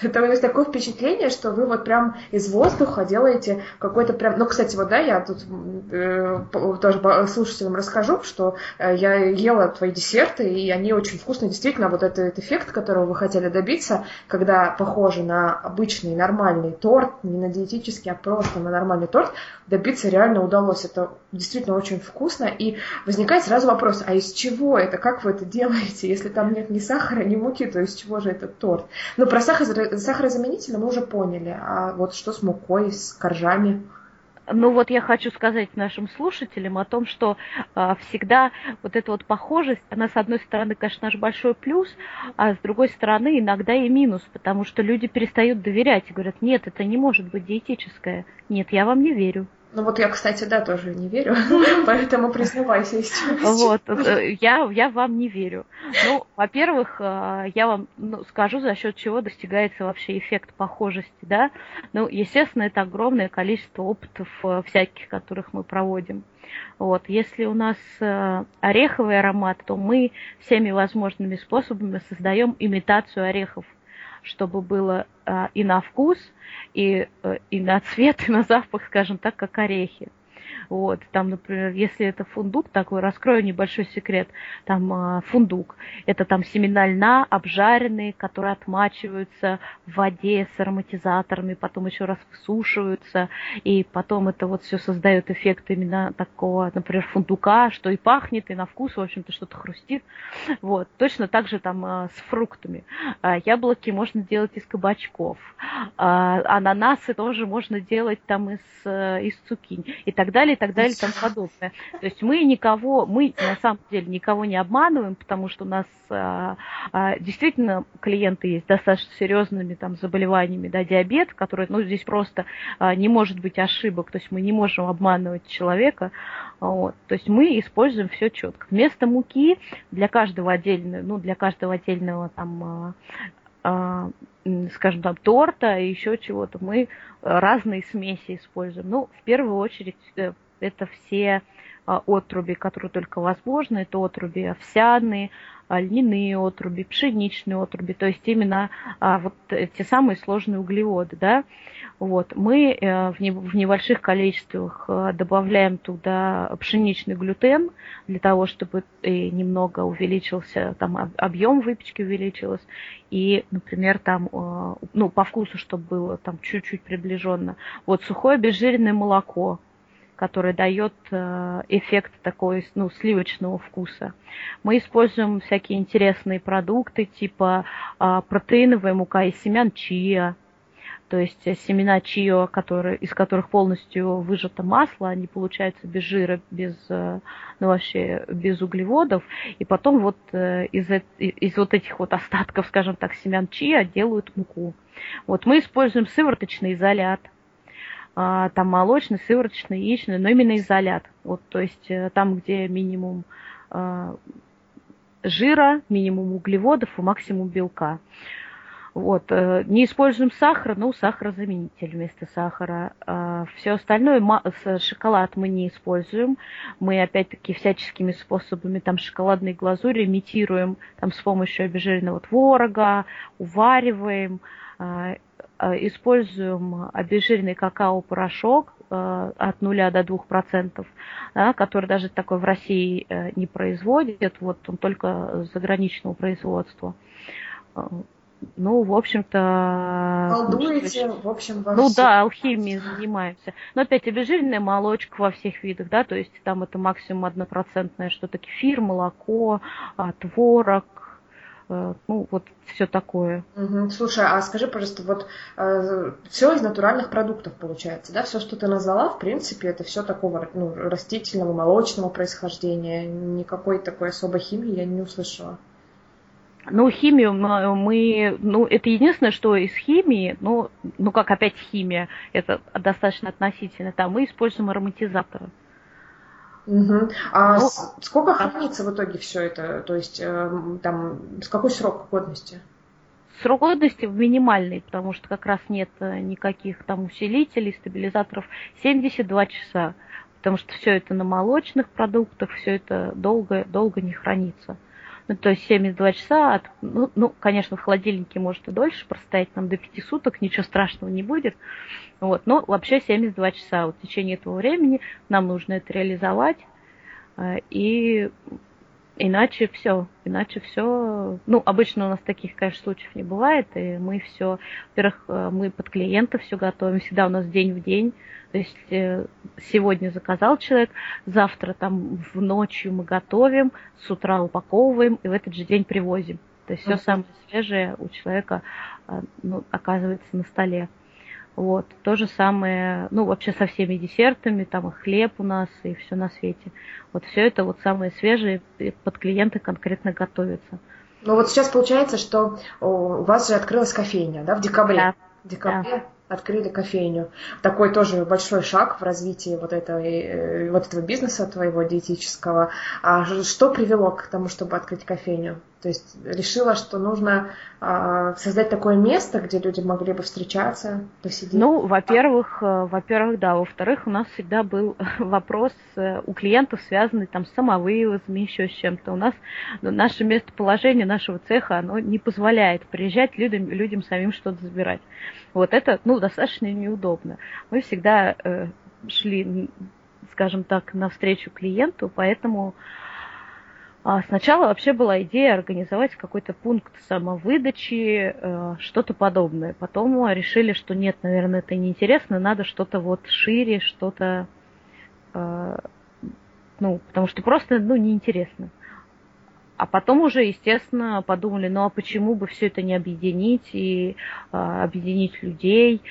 Это у меня такое впечатление, что вы вот прям из воздуха делаете какой-то прям... Ну, кстати, вот, да, я тут э, тоже слушателям расскажу, что э, я ела твои десерты, и они очень вкусные. Действительно, вот этот эффект, которого вы хотели добиться, когда похоже на обычный нормальный торт, не на диетический, а просто на нормальный торт, добиться реально удалось. Это действительно очень вкусно. И возникает сразу вопрос, а из чего это? Как вы это делаете? Если там нет ни сахара, ни муки, то из чего же этот торт? Ну, про сахар, сахарозаменитель мы уже поняли. А вот что с мукой, с коржами? Ну вот я хочу сказать нашим слушателям о том, что э, всегда вот эта вот похожесть, она с одной стороны, конечно, наш большой плюс, а с другой стороны иногда и минус, потому что люди перестают доверять и говорят, нет, это не может быть диетическое, нет, я вам не верю. Ну вот я, кстати, да, тоже не верю, [LAUGHS] поэтому признавайся, если Вот, э, я, я вам не верю. Ну, во-первых, э, я вам ну, скажу, за счет чего достигается вообще эффект похожести, да. Ну, естественно, это огромное количество опытов э, всяких, которых мы проводим. Вот. Если у нас ореховый аромат, то мы всеми возможными способами создаем имитацию орехов чтобы было а, и на вкус, и, э, и на цвет, и на запах, скажем так, как орехи. Вот, там, например, если это фундук такой, раскрою небольшой секрет, там э, фундук, это там семена льна обжаренные, которые отмачиваются в воде с ароматизаторами, потом еще раз высушиваются, и потом это вот все создает эффект именно такого, например, фундука, что и пахнет, и на вкус, в общем-то, что-то хрустит. Вот, точно так же там э, с фруктами. Э, яблоки можно делать из кабачков, ананасы тоже можно делать там из, э, из цукинь и так далее, так далее и тому подобное. То есть мы никого, мы на самом деле никого не обманываем, потому что у нас а, а, действительно клиенты есть достаточно серьезными там заболеваниями, да, диабет, который, ну, здесь просто а, не может быть ошибок, то есть мы не можем обманывать человека, вот. То есть мы используем все четко. Вместо муки для каждого отдельного, ну, для каждого отдельного там а, а, скажем там, торта и еще чего-то, мы разные смеси используем. Ну, в первую очередь, э, это все а, отруби, которые только возможны. Это отруби овсяные, льняные отруби, пшеничные отруби, то есть именно а, вот те самые сложные углеводы, да. Вот. Мы э, в небольших количествах э, добавляем туда пшеничный глютен для того, чтобы немного увеличился, там объем выпечки увеличился, и, например, там, ну, по вкусу, чтобы было там чуть-чуть приближенно. Вот сухое обезжиренное молоко, который дает э, эффект такой ну, сливочного вкуса. Мы используем всякие интересные продукты, типа а, протеиновая мука из семян чиа, то есть семена чио, которые, из которых полностью выжато масло, они получаются без жира, без, э, ну, вообще без углеводов, и потом вот э, из, из вот этих вот остатков, скажем так, семян чиа делают муку. Вот мы используем сывороточный изолят, там молочный, сывороточный, яичный, но именно изолят. Вот, то есть э, там, где минимум а, жира, минимум углеводов и максимум белка. Вот. Э, не используем сахар, но сахарозаменитель вместо сахара. А, Все остальное, шоколад мы не используем. Мы, опять-таки, всяческими способами там шоколадной глазури имитируем там, с помощью обезжиренного творога, увариваем, используем обезжиренный какао-порошок э, от 0 до 2%, да, который даже такой в России э, не производит, вот он только заграничного производства. Ну, в общем-то... Колдуете, в общем, во Ну все. да, алхимией занимаемся. Но опять обезжиренная молочка во всех видах, да, то есть там это максимум однопроцентное что-то кефир, молоко, творог, Э, ну, вот все такое. Угу. Слушай, а скажи, пожалуйста, вот э, все из натуральных продуктов получается, да? Все, что ты назвала, в принципе, это все такого ну, растительного, молочного происхождения. Никакой такой особой химии я не услышала. Ну, химию мы, ну, это единственное, что из химии, ну, ну, как опять химия, это достаточно относительно, там мы используем ароматизаторы. Угу. А ну, сколько хранится в итоге все это? То есть э, там с какой срок годности? Срок годности минимальный, потому что как раз нет э, никаких там усилителей, стабилизаторов. 72 часа, потому что все это на молочных продуктах, все это долго, долго не хранится. Ну, то есть 72 часа, от, ну, ну, конечно, в холодильнике может и дольше простоять, там до 5 суток, ничего страшного не будет. Вот, но вообще 72 часа. Вот в течение этого времени нам нужно это реализовать. Э, и иначе все, иначе все, ну, обычно у нас таких, конечно, случаев не бывает, и мы все, во-первых, э, мы под клиента все готовим, всегда у нас день в день, то есть э, сегодня заказал человек, завтра там в ночью мы готовим, с утра упаковываем и в этот же день привозим. То есть все самое свежее у человека э, ну, оказывается на столе. Вот. То же самое, ну, вообще со всеми десертами, там и хлеб у нас, и все на свете. Вот все это вот самое свежее под клиента конкретно готовится. Ну вот сейчас получается, что у вас же открылась кофейня, да, в декабре. Да. В декабре. Да открыли кофейню. Такой тоже большой шаг в развитии вот, этой, э, вот этого бизнеса твоего диетического. А что привело к тому, чтобы открыть кофейню? То есть решила, что нужно а, создать такое место, где люди могли бы встречаться, посидеть. Ну, во-первых, э, во-первых, да. Во-вторых, у нас всегда был [LAUGHS] вопрос э, у клиентов, связанный там с самовывозами, еще с чем-то. У нас ну, наше местоположение нашего цеха, оно не позволяет приезжать людям, людям самим что-то забирать. Вот это, ну, достаточно неудобно. Мы всегда э, шли, скажем так, навстречу клиенту, поэтому а сначала вообще была идея организовать какой-то пункт самовыдачи, э, что-то подобное. Потом решили, что нет, наверное, это неинтересно, надо что-то вот шире, что-то, э, ну, потому что просто, ну, неинтересно. А потом уже, естественно, подумали, ну а почему бы все это не объединить и э, объединить людей,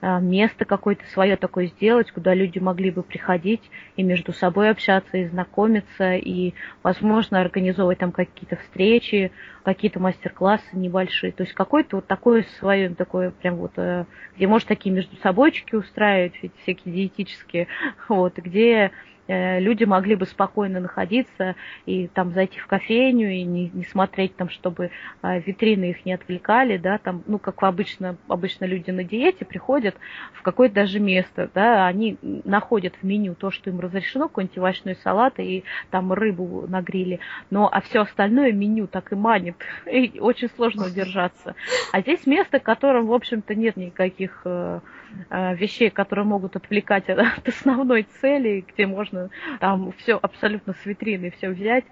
а, место какое-то свое такое сделать, куда люди могли бы приходить и между собой общаться, и знакомиться, и, возможно, организовывать там какие-то встречи, какие-то мастер-классы небольшие. То есть какое-то вот такое свое, такое прям вот, э, где может такие между собойчики устраивать, всякие диетические, [LAUGHS] вот, где Э, люди могли бы спокойно находиться и там зайти в кофейню и не, не смотреть там, чтобы а, витрины их не отвлекали, да, там, ну, как обычно, обычно люди на диете приходят в какое-то даже место, да, они находят в меню то, что им разрешено, какой-нибудь овощной салат и там рыбу на гриле, но а все остальное меню так и манит, [LAUGHS] и очень сложно [LAUGHS] удержаться. А здесь место, в котором, в общем-то, нет никаких э, Э, вещей, которые могут отвлекать от, основной цели, где можно там все абсолютно с витрины все взять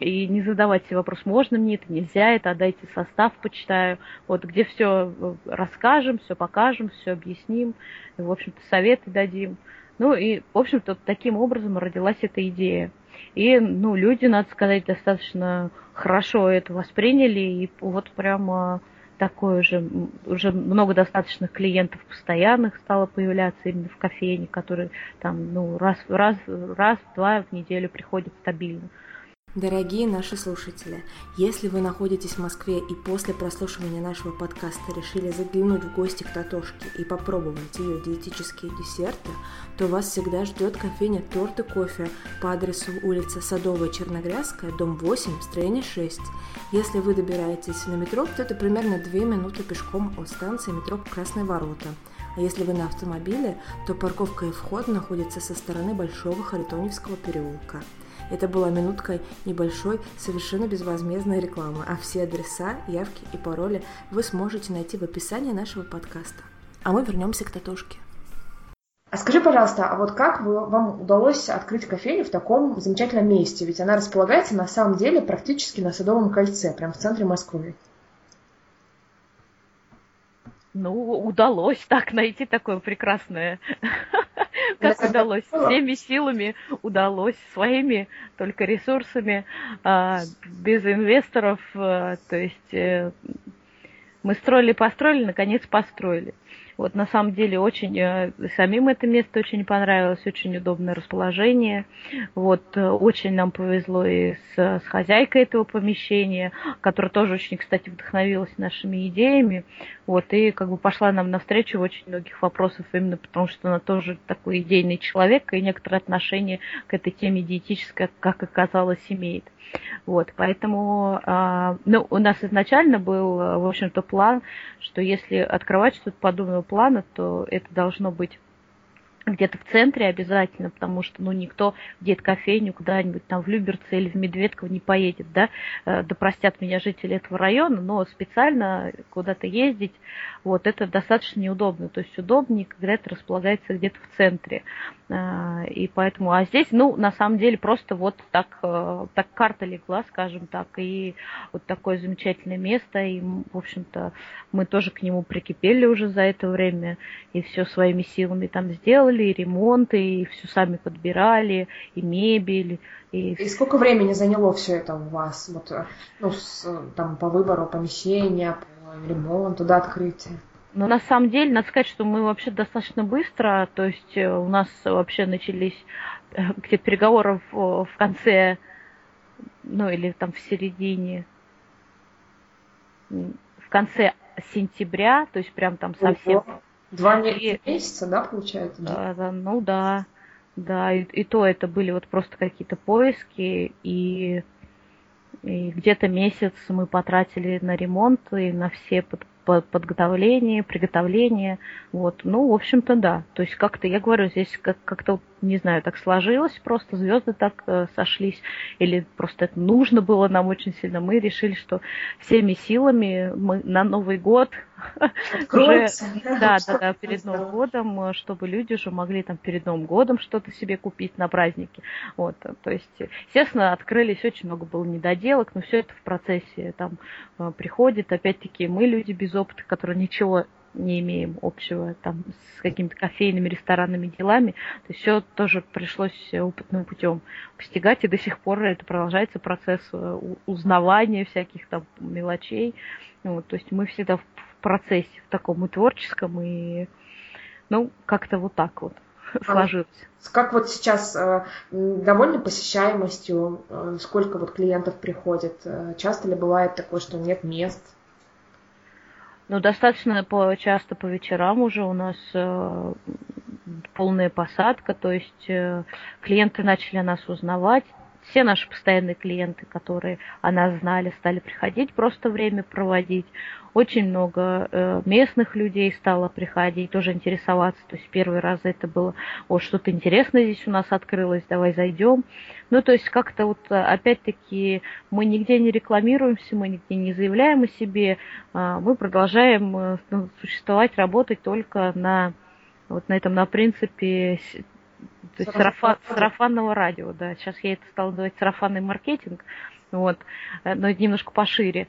и не задавать себе вопрос, можно мне это, нельзя это, а дайте состав почитаю, вот где все э, расскажем, все покажем, все объясним, и, в общем-то, советы дадим. Ну и, в общем-то, таким образом родилась эта идея. И, ну, люди, надо сказать, достаточно хорошо это восприняли, и вот прямо такое же, уже много достаточных клиентов постоянных стало появляться именно в кофейне, которые там, ну, раз, раз, раз, два в неделю приходят стабильно. Дорогие наши слушатели, если вы находитесь в Москве и после прослушивания нашего подкаста решили заглянуть в гости к Татошке и попробовать ее диетические десерты, то вас всегда ждет кофейня торт и кофе по адресу улица Садовая Черногрязская, дом 8, строение 6. Если вы добираетесь на метро, то это примерно 2 минуты пешком от станции метро Красные ворота. А если вы на автомобиле, то парковка и вход находятся со стороны Большого Харитоневского переулка. Это была минутка небольшой, совершенно безвозмездной рекламы, а все адреса, явки и пароли вы сможете найти в описании нашего подкаста. А мы вернемся к Татушке. А скажи, пожалуйста, а вот как вам удалось открыть кофейню в таком замечательном месте? Ведь она располагается на самом деле практически на Садовом кольце, прямо в центре Москвы. Ну, удалось так найти такое прекрасное [LAUGHS] как удалось? Всеми силами удалось, своими только ресурсами, а, без инвесторов. А, то есть э, мы строили, построили, наконец построили. Вот на самом деле очень э, самим это место очень понравилось, очень удобное расположение. Вот э, очень нам повезло и с, с хозяйкой этого помещения, которая тоже очень, кстати, вдохновилась нашими идеями. Вот и как бы пошла нам навстречу в очень многих вопросах, именно потому что она тоже такой идейный человек и некоторое отношение к этой теме диетической, как оказалось, имеет. Вот, поэтому, а, ну, у нас изначально был, в общем-то, план, что если открывать что-то подобного плана, то это должно быть где-то в центре обязательно, потому что, ну, никто в дед-кофейню куда-нибудь там в Люберце или в Медведково не поедет, да, э, да простят меня жители этого района, но специально куда-то ездить, вот, это достаточно неудобно, то есть удобнее, когда это располагается где-то в центре, э, и поэтому, а здесь, ну, на самом деле, просто вот так, э, так карта легла, скажем так, и вот такое замечательное место, и, в общем-то, мы тоже к нему прикипели уже за это время, и все своими силами там сделали, делали, и ремонт, и все сами подбирали, и мебель. И, и сколько времени заняло все это у вас? Вот, ну, с, там, по выбору помещения, по ремонту, до открытия? Ну, на самом деле, надо сказать, что мы вообще достаточно быстро, то есть э, у нас вообще начались э, где переговоры в, в конце, ну, или там в середине, в конце сентября, то есть прям там совсем... Два и, месяца, да, получается? Да, да, ну да. Да, и, и то это были вот просто какие-то поиски, и, и где-то месяц мы потратили на ремонт и на все под, подготовление, приготовление. Вот. Ну, в общем-то, да. То есть как-то, я говорю, здесь как- как-то, не знаю, так сложилось, просто звезды так э, сошлись, или просто это нужно было нам очень сильно. Мы решили, что всеми силами мы на Новый год [LAUGHS] уже, да, да, да, перед Новым годом, э, чтобы люди уже могли там перед Новым годом что-то себе купить на праздники. Вот, то есть, естественно, открылись очень много было недоделок, но все это в процессе там э, приходит. Опять-таки, мы люди без опыта, которые ничего не имеем общего там с какими-то кофейными, ресторанными делами. То есть все тоже пришлось опытным путем постигать, и до сих пор это продолжается процесс э, узнавания всяких там мелочей. Вот, то есть мы всегда в процессе в таком и творческом, и ну, как-то вот так вот а сложилось. Как вот сейчас э, довольны посещаемостью, э, сколько вот клиентов приходит? Часто ли бывает такое, что нет мест? Ну, достаточно по, часто по вечерам уже у нас э, полная посадка, то есть э, клиенты начали нас узнавать. Все наши постоянные клиенты, которые о нас знали, стали приходить, просто время проводить. Очень много э, местных людей стало приходить, тоже интересоваться. То есть первый раз это было, о, что-то интересное здесь у нас открылось, давай зайдем. Ну, то есть как-то вот э, опять-таки мы нигде не рекламируемся, мы нигде не заявляем о себе, а мы продолжаем э, существовать, работать только на вот на этом, на принципе то есть сарафан, сарафанного радио, да. Сейчас я это стала называть сарафанный маркетинг, вот, но немножко пошире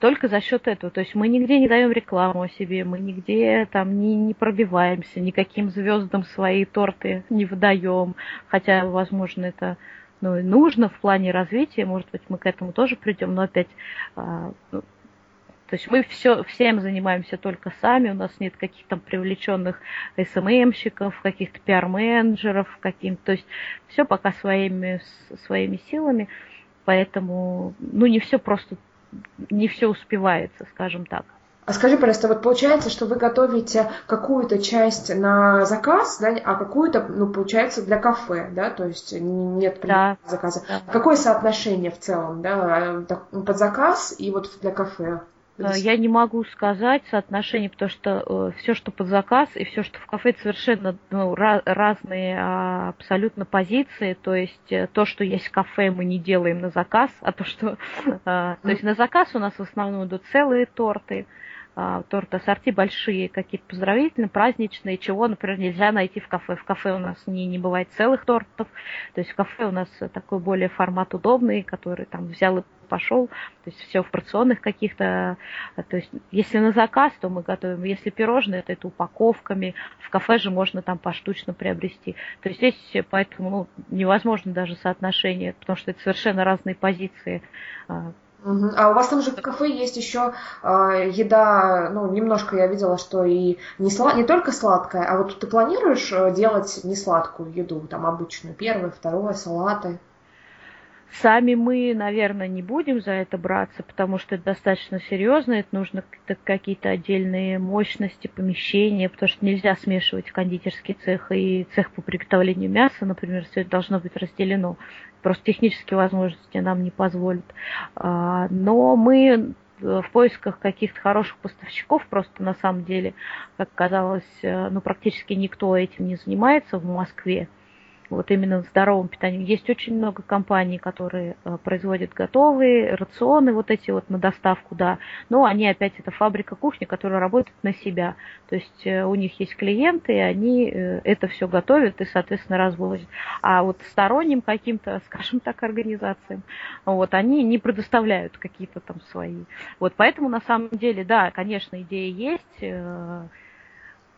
только за счет этого. То есть мы нигде не даем рекламу о себе, мы нигде там не, не пробиваемся, никаким звездам свои торты не выдаем, хотя, возможно, это ну, нужно в плане развития, может быть, мы к этому тоже придем, но опять а, ну, то есть мы все, всем занимаемся только сами, у нас нет каких-то привлеченных СММщиков, каких-то пиар-менеджеров, каким то есть все пока своими, своими силами, поэтому, ну, не все просто не все успевается, скажем так. А скажи, пожалуйста, вот получается, что вы готовите какую-то часть на заказ, да, а какую-то, ну, получается, для кафе, да, то есть нет да. заказа. Да. Какое соотношение в целом, да, под заказ и вот для кафе? Э, я не могу сказать соотношение, потому что э, все, что под заказ, и все, что в кафе, это совершенно ну, разные а, абсолютно позиции. То есть э, то, что есть в кафе, мы не делаем на заказ, а то, что... То есть на заказ у нас в основном идут целые торты, а, торты ассорти большие, какие-то поздравительные, праздничные, чего, например, нельзя найти в кафе. В кафе у нас не, не бывает целых тортов, то есть в кафе у нас такой более формат удобный, который там взял и пошел, то есть все в порционных каких-то, то есть если на заказ, то мы готовим, если пирожные, то это упаковками, в кафе же можно там поштучно приобрести. То есть здесь поэтому ну, невозможно даже соотношение, потому что это совершенно разные позиции а, а у вас там же в кафе есть еще э, еда, ну, немножко я видела, что и не, сла... не только сладкая, а вот ты планируешь э, делать не сладкую еду, там обычную, первое, второе, салаты? Сами мы, наверное, не будем за это браться, потому что это достаточно серьезно, это нужно какие-то отдельные мощности, помещения, потому что нельзя смешивать кондитерский цех и цех по приготовлению мяса, например, все это должно быть разделено. Просто технические возможности нам не позволят. А, но мы в поисках каких-то хороших поставщиков, просто на самом деле, как казалось, э, ну, практически никто этим не занимается в Москве вот именно здоровым питанием. Есть очень много компаний, которые э, производят готовые рационы, вот эти вот на доставку, да, но они опять это фабрика кухни, которая работает на себя. То есть э, у них есть клиенты, и они э, это все готовят и, соответственно, развозят. А вот сторонним каким-то, [LAUGHS] скажем так, организациям, вот они не предоставляют какие-то там свои. Вот поэтому на самом деле, да, конечно, идея есть,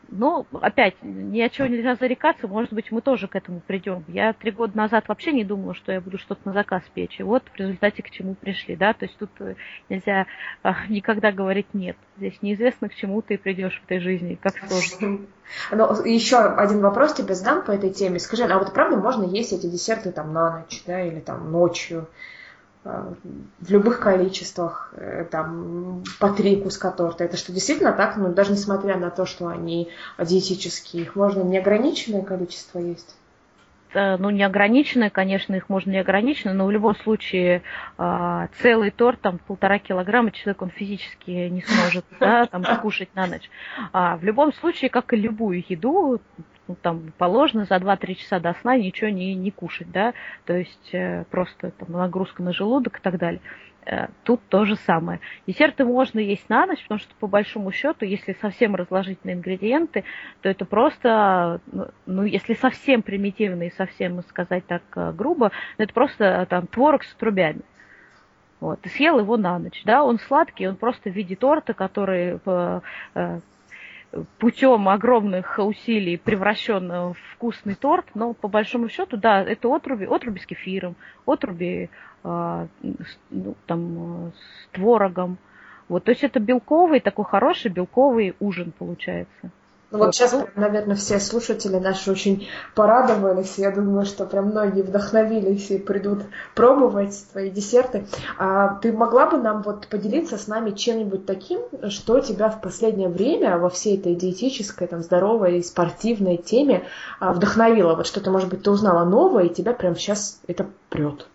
но, опять, ни о чем нельзя зарекаться, может быть, мы тоже к этому придем. Я три года назад вообще не думала, что я буду что-то на заказ печь. И вот в результате к чему пришли, да, то есть тут э, нельзя а, [LAUGHS] никогда говорить нет. Здесь неизвестно, к чему ты придешь в этой жизни, как сложно. Ну, еще один вопрос тебе задам по этой теме. Скажи, а вот правда можно есть эти десерты там на ночь, да, или там ночью? Э, в любых количествах, э, там, по три куска торта. Это что, действительно так? Ну, даже несмотря на то, что они диетические, их можно неограниченное количество есть? Э, ну, неограниченное, конечно, их можно неограниченно, но в любом случае а, целый торт, там, полтора килограмма человек, он физически не сможет, да, там, скушать на ночь. А в любом случае, как и любую еду, ну, там, положено за 2-3 часа до сна ничего не, не кушать, да, то есть э, просто там, нагрузка на желудок и так далее. Э, тут то же самое. Десерты можно есть на ночь, потому что по большому счету, если совсем разложить на ингредиенты, то это просто, ну, если совсем примитивно и совсем сказать так э, грубо, это просто там творог с трубями. Вот, ты съел его на ночь, да, он сладкий, он просто в виде торта, который э, путем огромных усилий превращен в вкусный торт, но по большому счету, да, это отруби, отруби с кефиром, отруби э, ну, там, с творогом. Вот, то есть это белковый, такой хороший белковый ужин получается. Ну вот сейчас, наверное, все слушатели наши очень порадовались. Я думаю, что прям многие вдохновились и придут пробовать твои десерты. А ты могла бы нам вот поделиться с нами чем-нибудь таким, что тебя в последнее время во всей этой диетической, там, здоровой и спортивной теме а, вдохновило? Вот что-то, может быть, ты узнала новое, и тебя прям сейчас это прет.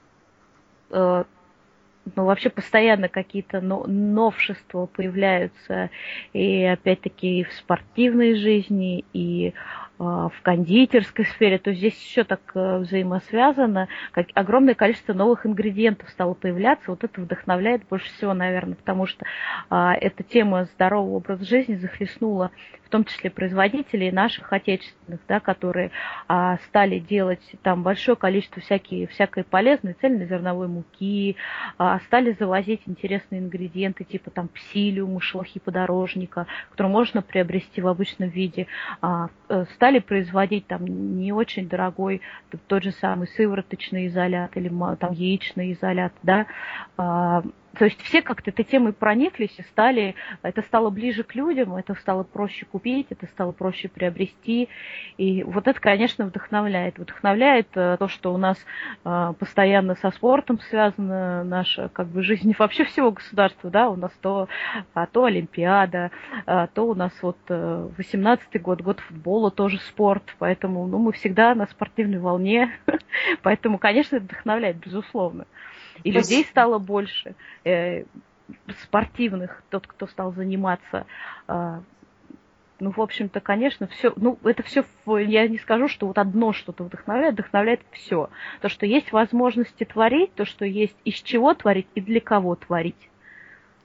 Ну, вообще постоянно какие-то новшества появляются, и опять-таки в спортивной жизни, и в кондитерской сфере, то здесь все так э, взаимосвязано, как огромное количество новых ингредиентов стало появляться, вот это вдохновляет больше всего, наверное, потому что а, эта тема здорового образа жизни захлестнула в том числе производителей наших отечественных, да, которые а, стали делать там большое количество всякие, всякой полезной цельнозерновой муки, а, стали завозить интересные ингредиенты типа там псилиума, шелухи подорожника, которые можно приобрести в обычном виде, а, э, стали производить там не очень дорогой тот же самый сывороточный изолят или там яичный изолят, да, а, то есть все как-то этой темой прониклись и стали, это стало ближе к людям, это стало проще купить, это стало проще приобрести. И вот это, конечно, вдохновляет. Вдохновляет э, то, что у нас э, постоянно со спортом связана наша как бы жизнь [LAUGHS] вообще всего государства, да, у нас то, а, то Олимпиада, а, то у нас вот 18-й э, год, год футбола, тоже спорт, поэтому ну, мы всегда на спортивной волне, [LAUGHS] поэтому, конечно, это вдохновляет, безусловно. И Спасибо. людей стало больше, э, спортивных, тот, кто стал заниматься. Э, ну, в общем-то, конечно, все, ну, это все, я не скажу, что вот одно что-то вдохновляет, вдохновляет все. То, что есть возможности творить, то, что есть из чего творить и для кого творить.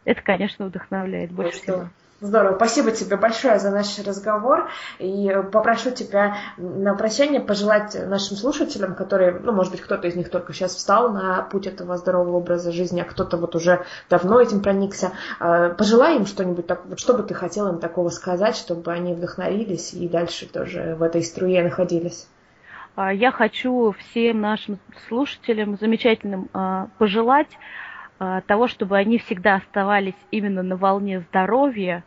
Это, конечно, вдохновляет больше всего. Здорово. Спасибо тебе большое за наш разговор. И попрошу тебя на прощание пожелать нашим слушателям, которые, ну, может быть, кто-то из них только сейчас встал на путь этого здорового образа жизни, а кто-то вот уже давно этим проникся. А, пожелай им что-нибудь, так, что бы ты хотел им такого сказать, чтобы они вдохновились и дальше тоже в этой струе находились? А, я хочу всем нашим слушателям замечательным а, пожелать того, чтобы они всегда оставались именно на волне здоровья,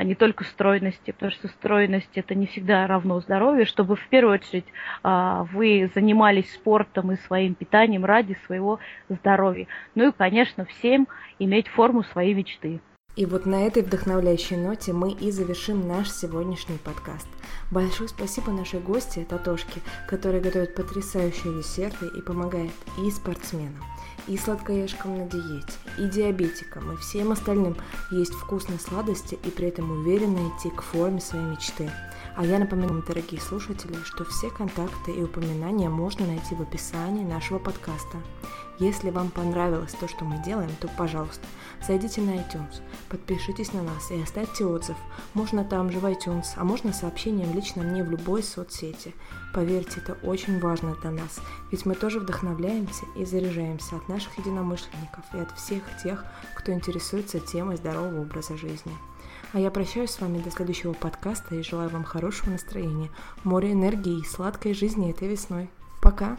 а не только стройности, потому что стройность это не всегда равно здоровью, чтобы в первую очередь а, вы занимались спортом и своим питанием ради своего здоровья. Ну и, конечно, всем иметь форму своей мечты. И вот на этой вдохновляющей ноте мы и завершим наш сегодняшний подкаст. Большое спасибо нашей гости Татошке, которая готовит потрясающие десерты и помогает и спортсменам, и сладкоежкам на диете, и диабетикам, и всем остальным есть вкусные сладости и при этом уверенно идти к форме своей мечты. А я напоминаю, дорогие слушатели, что все контакты и упоминания можно найти в описании нашего подкаста. Если вам понравилось то, что мы делаем, то, пожалуйста, зайдите на iTunes, подпишитесь на нас и оставьте отзыв. Можно там же в iTunes, а можно сообщением лично мне в любой соцсети. Поверьте, это очень важно для нас, ведь мы тоже вдохновляемся и заряжаемся от наших единомышленников и от всех тех, кто интересуется темой здорового образа жизни. А я прощаюсь с вами до следующего подкаста и желаю вам хорошего настроения, море энергии и сладкой жизни этой весной. Пока!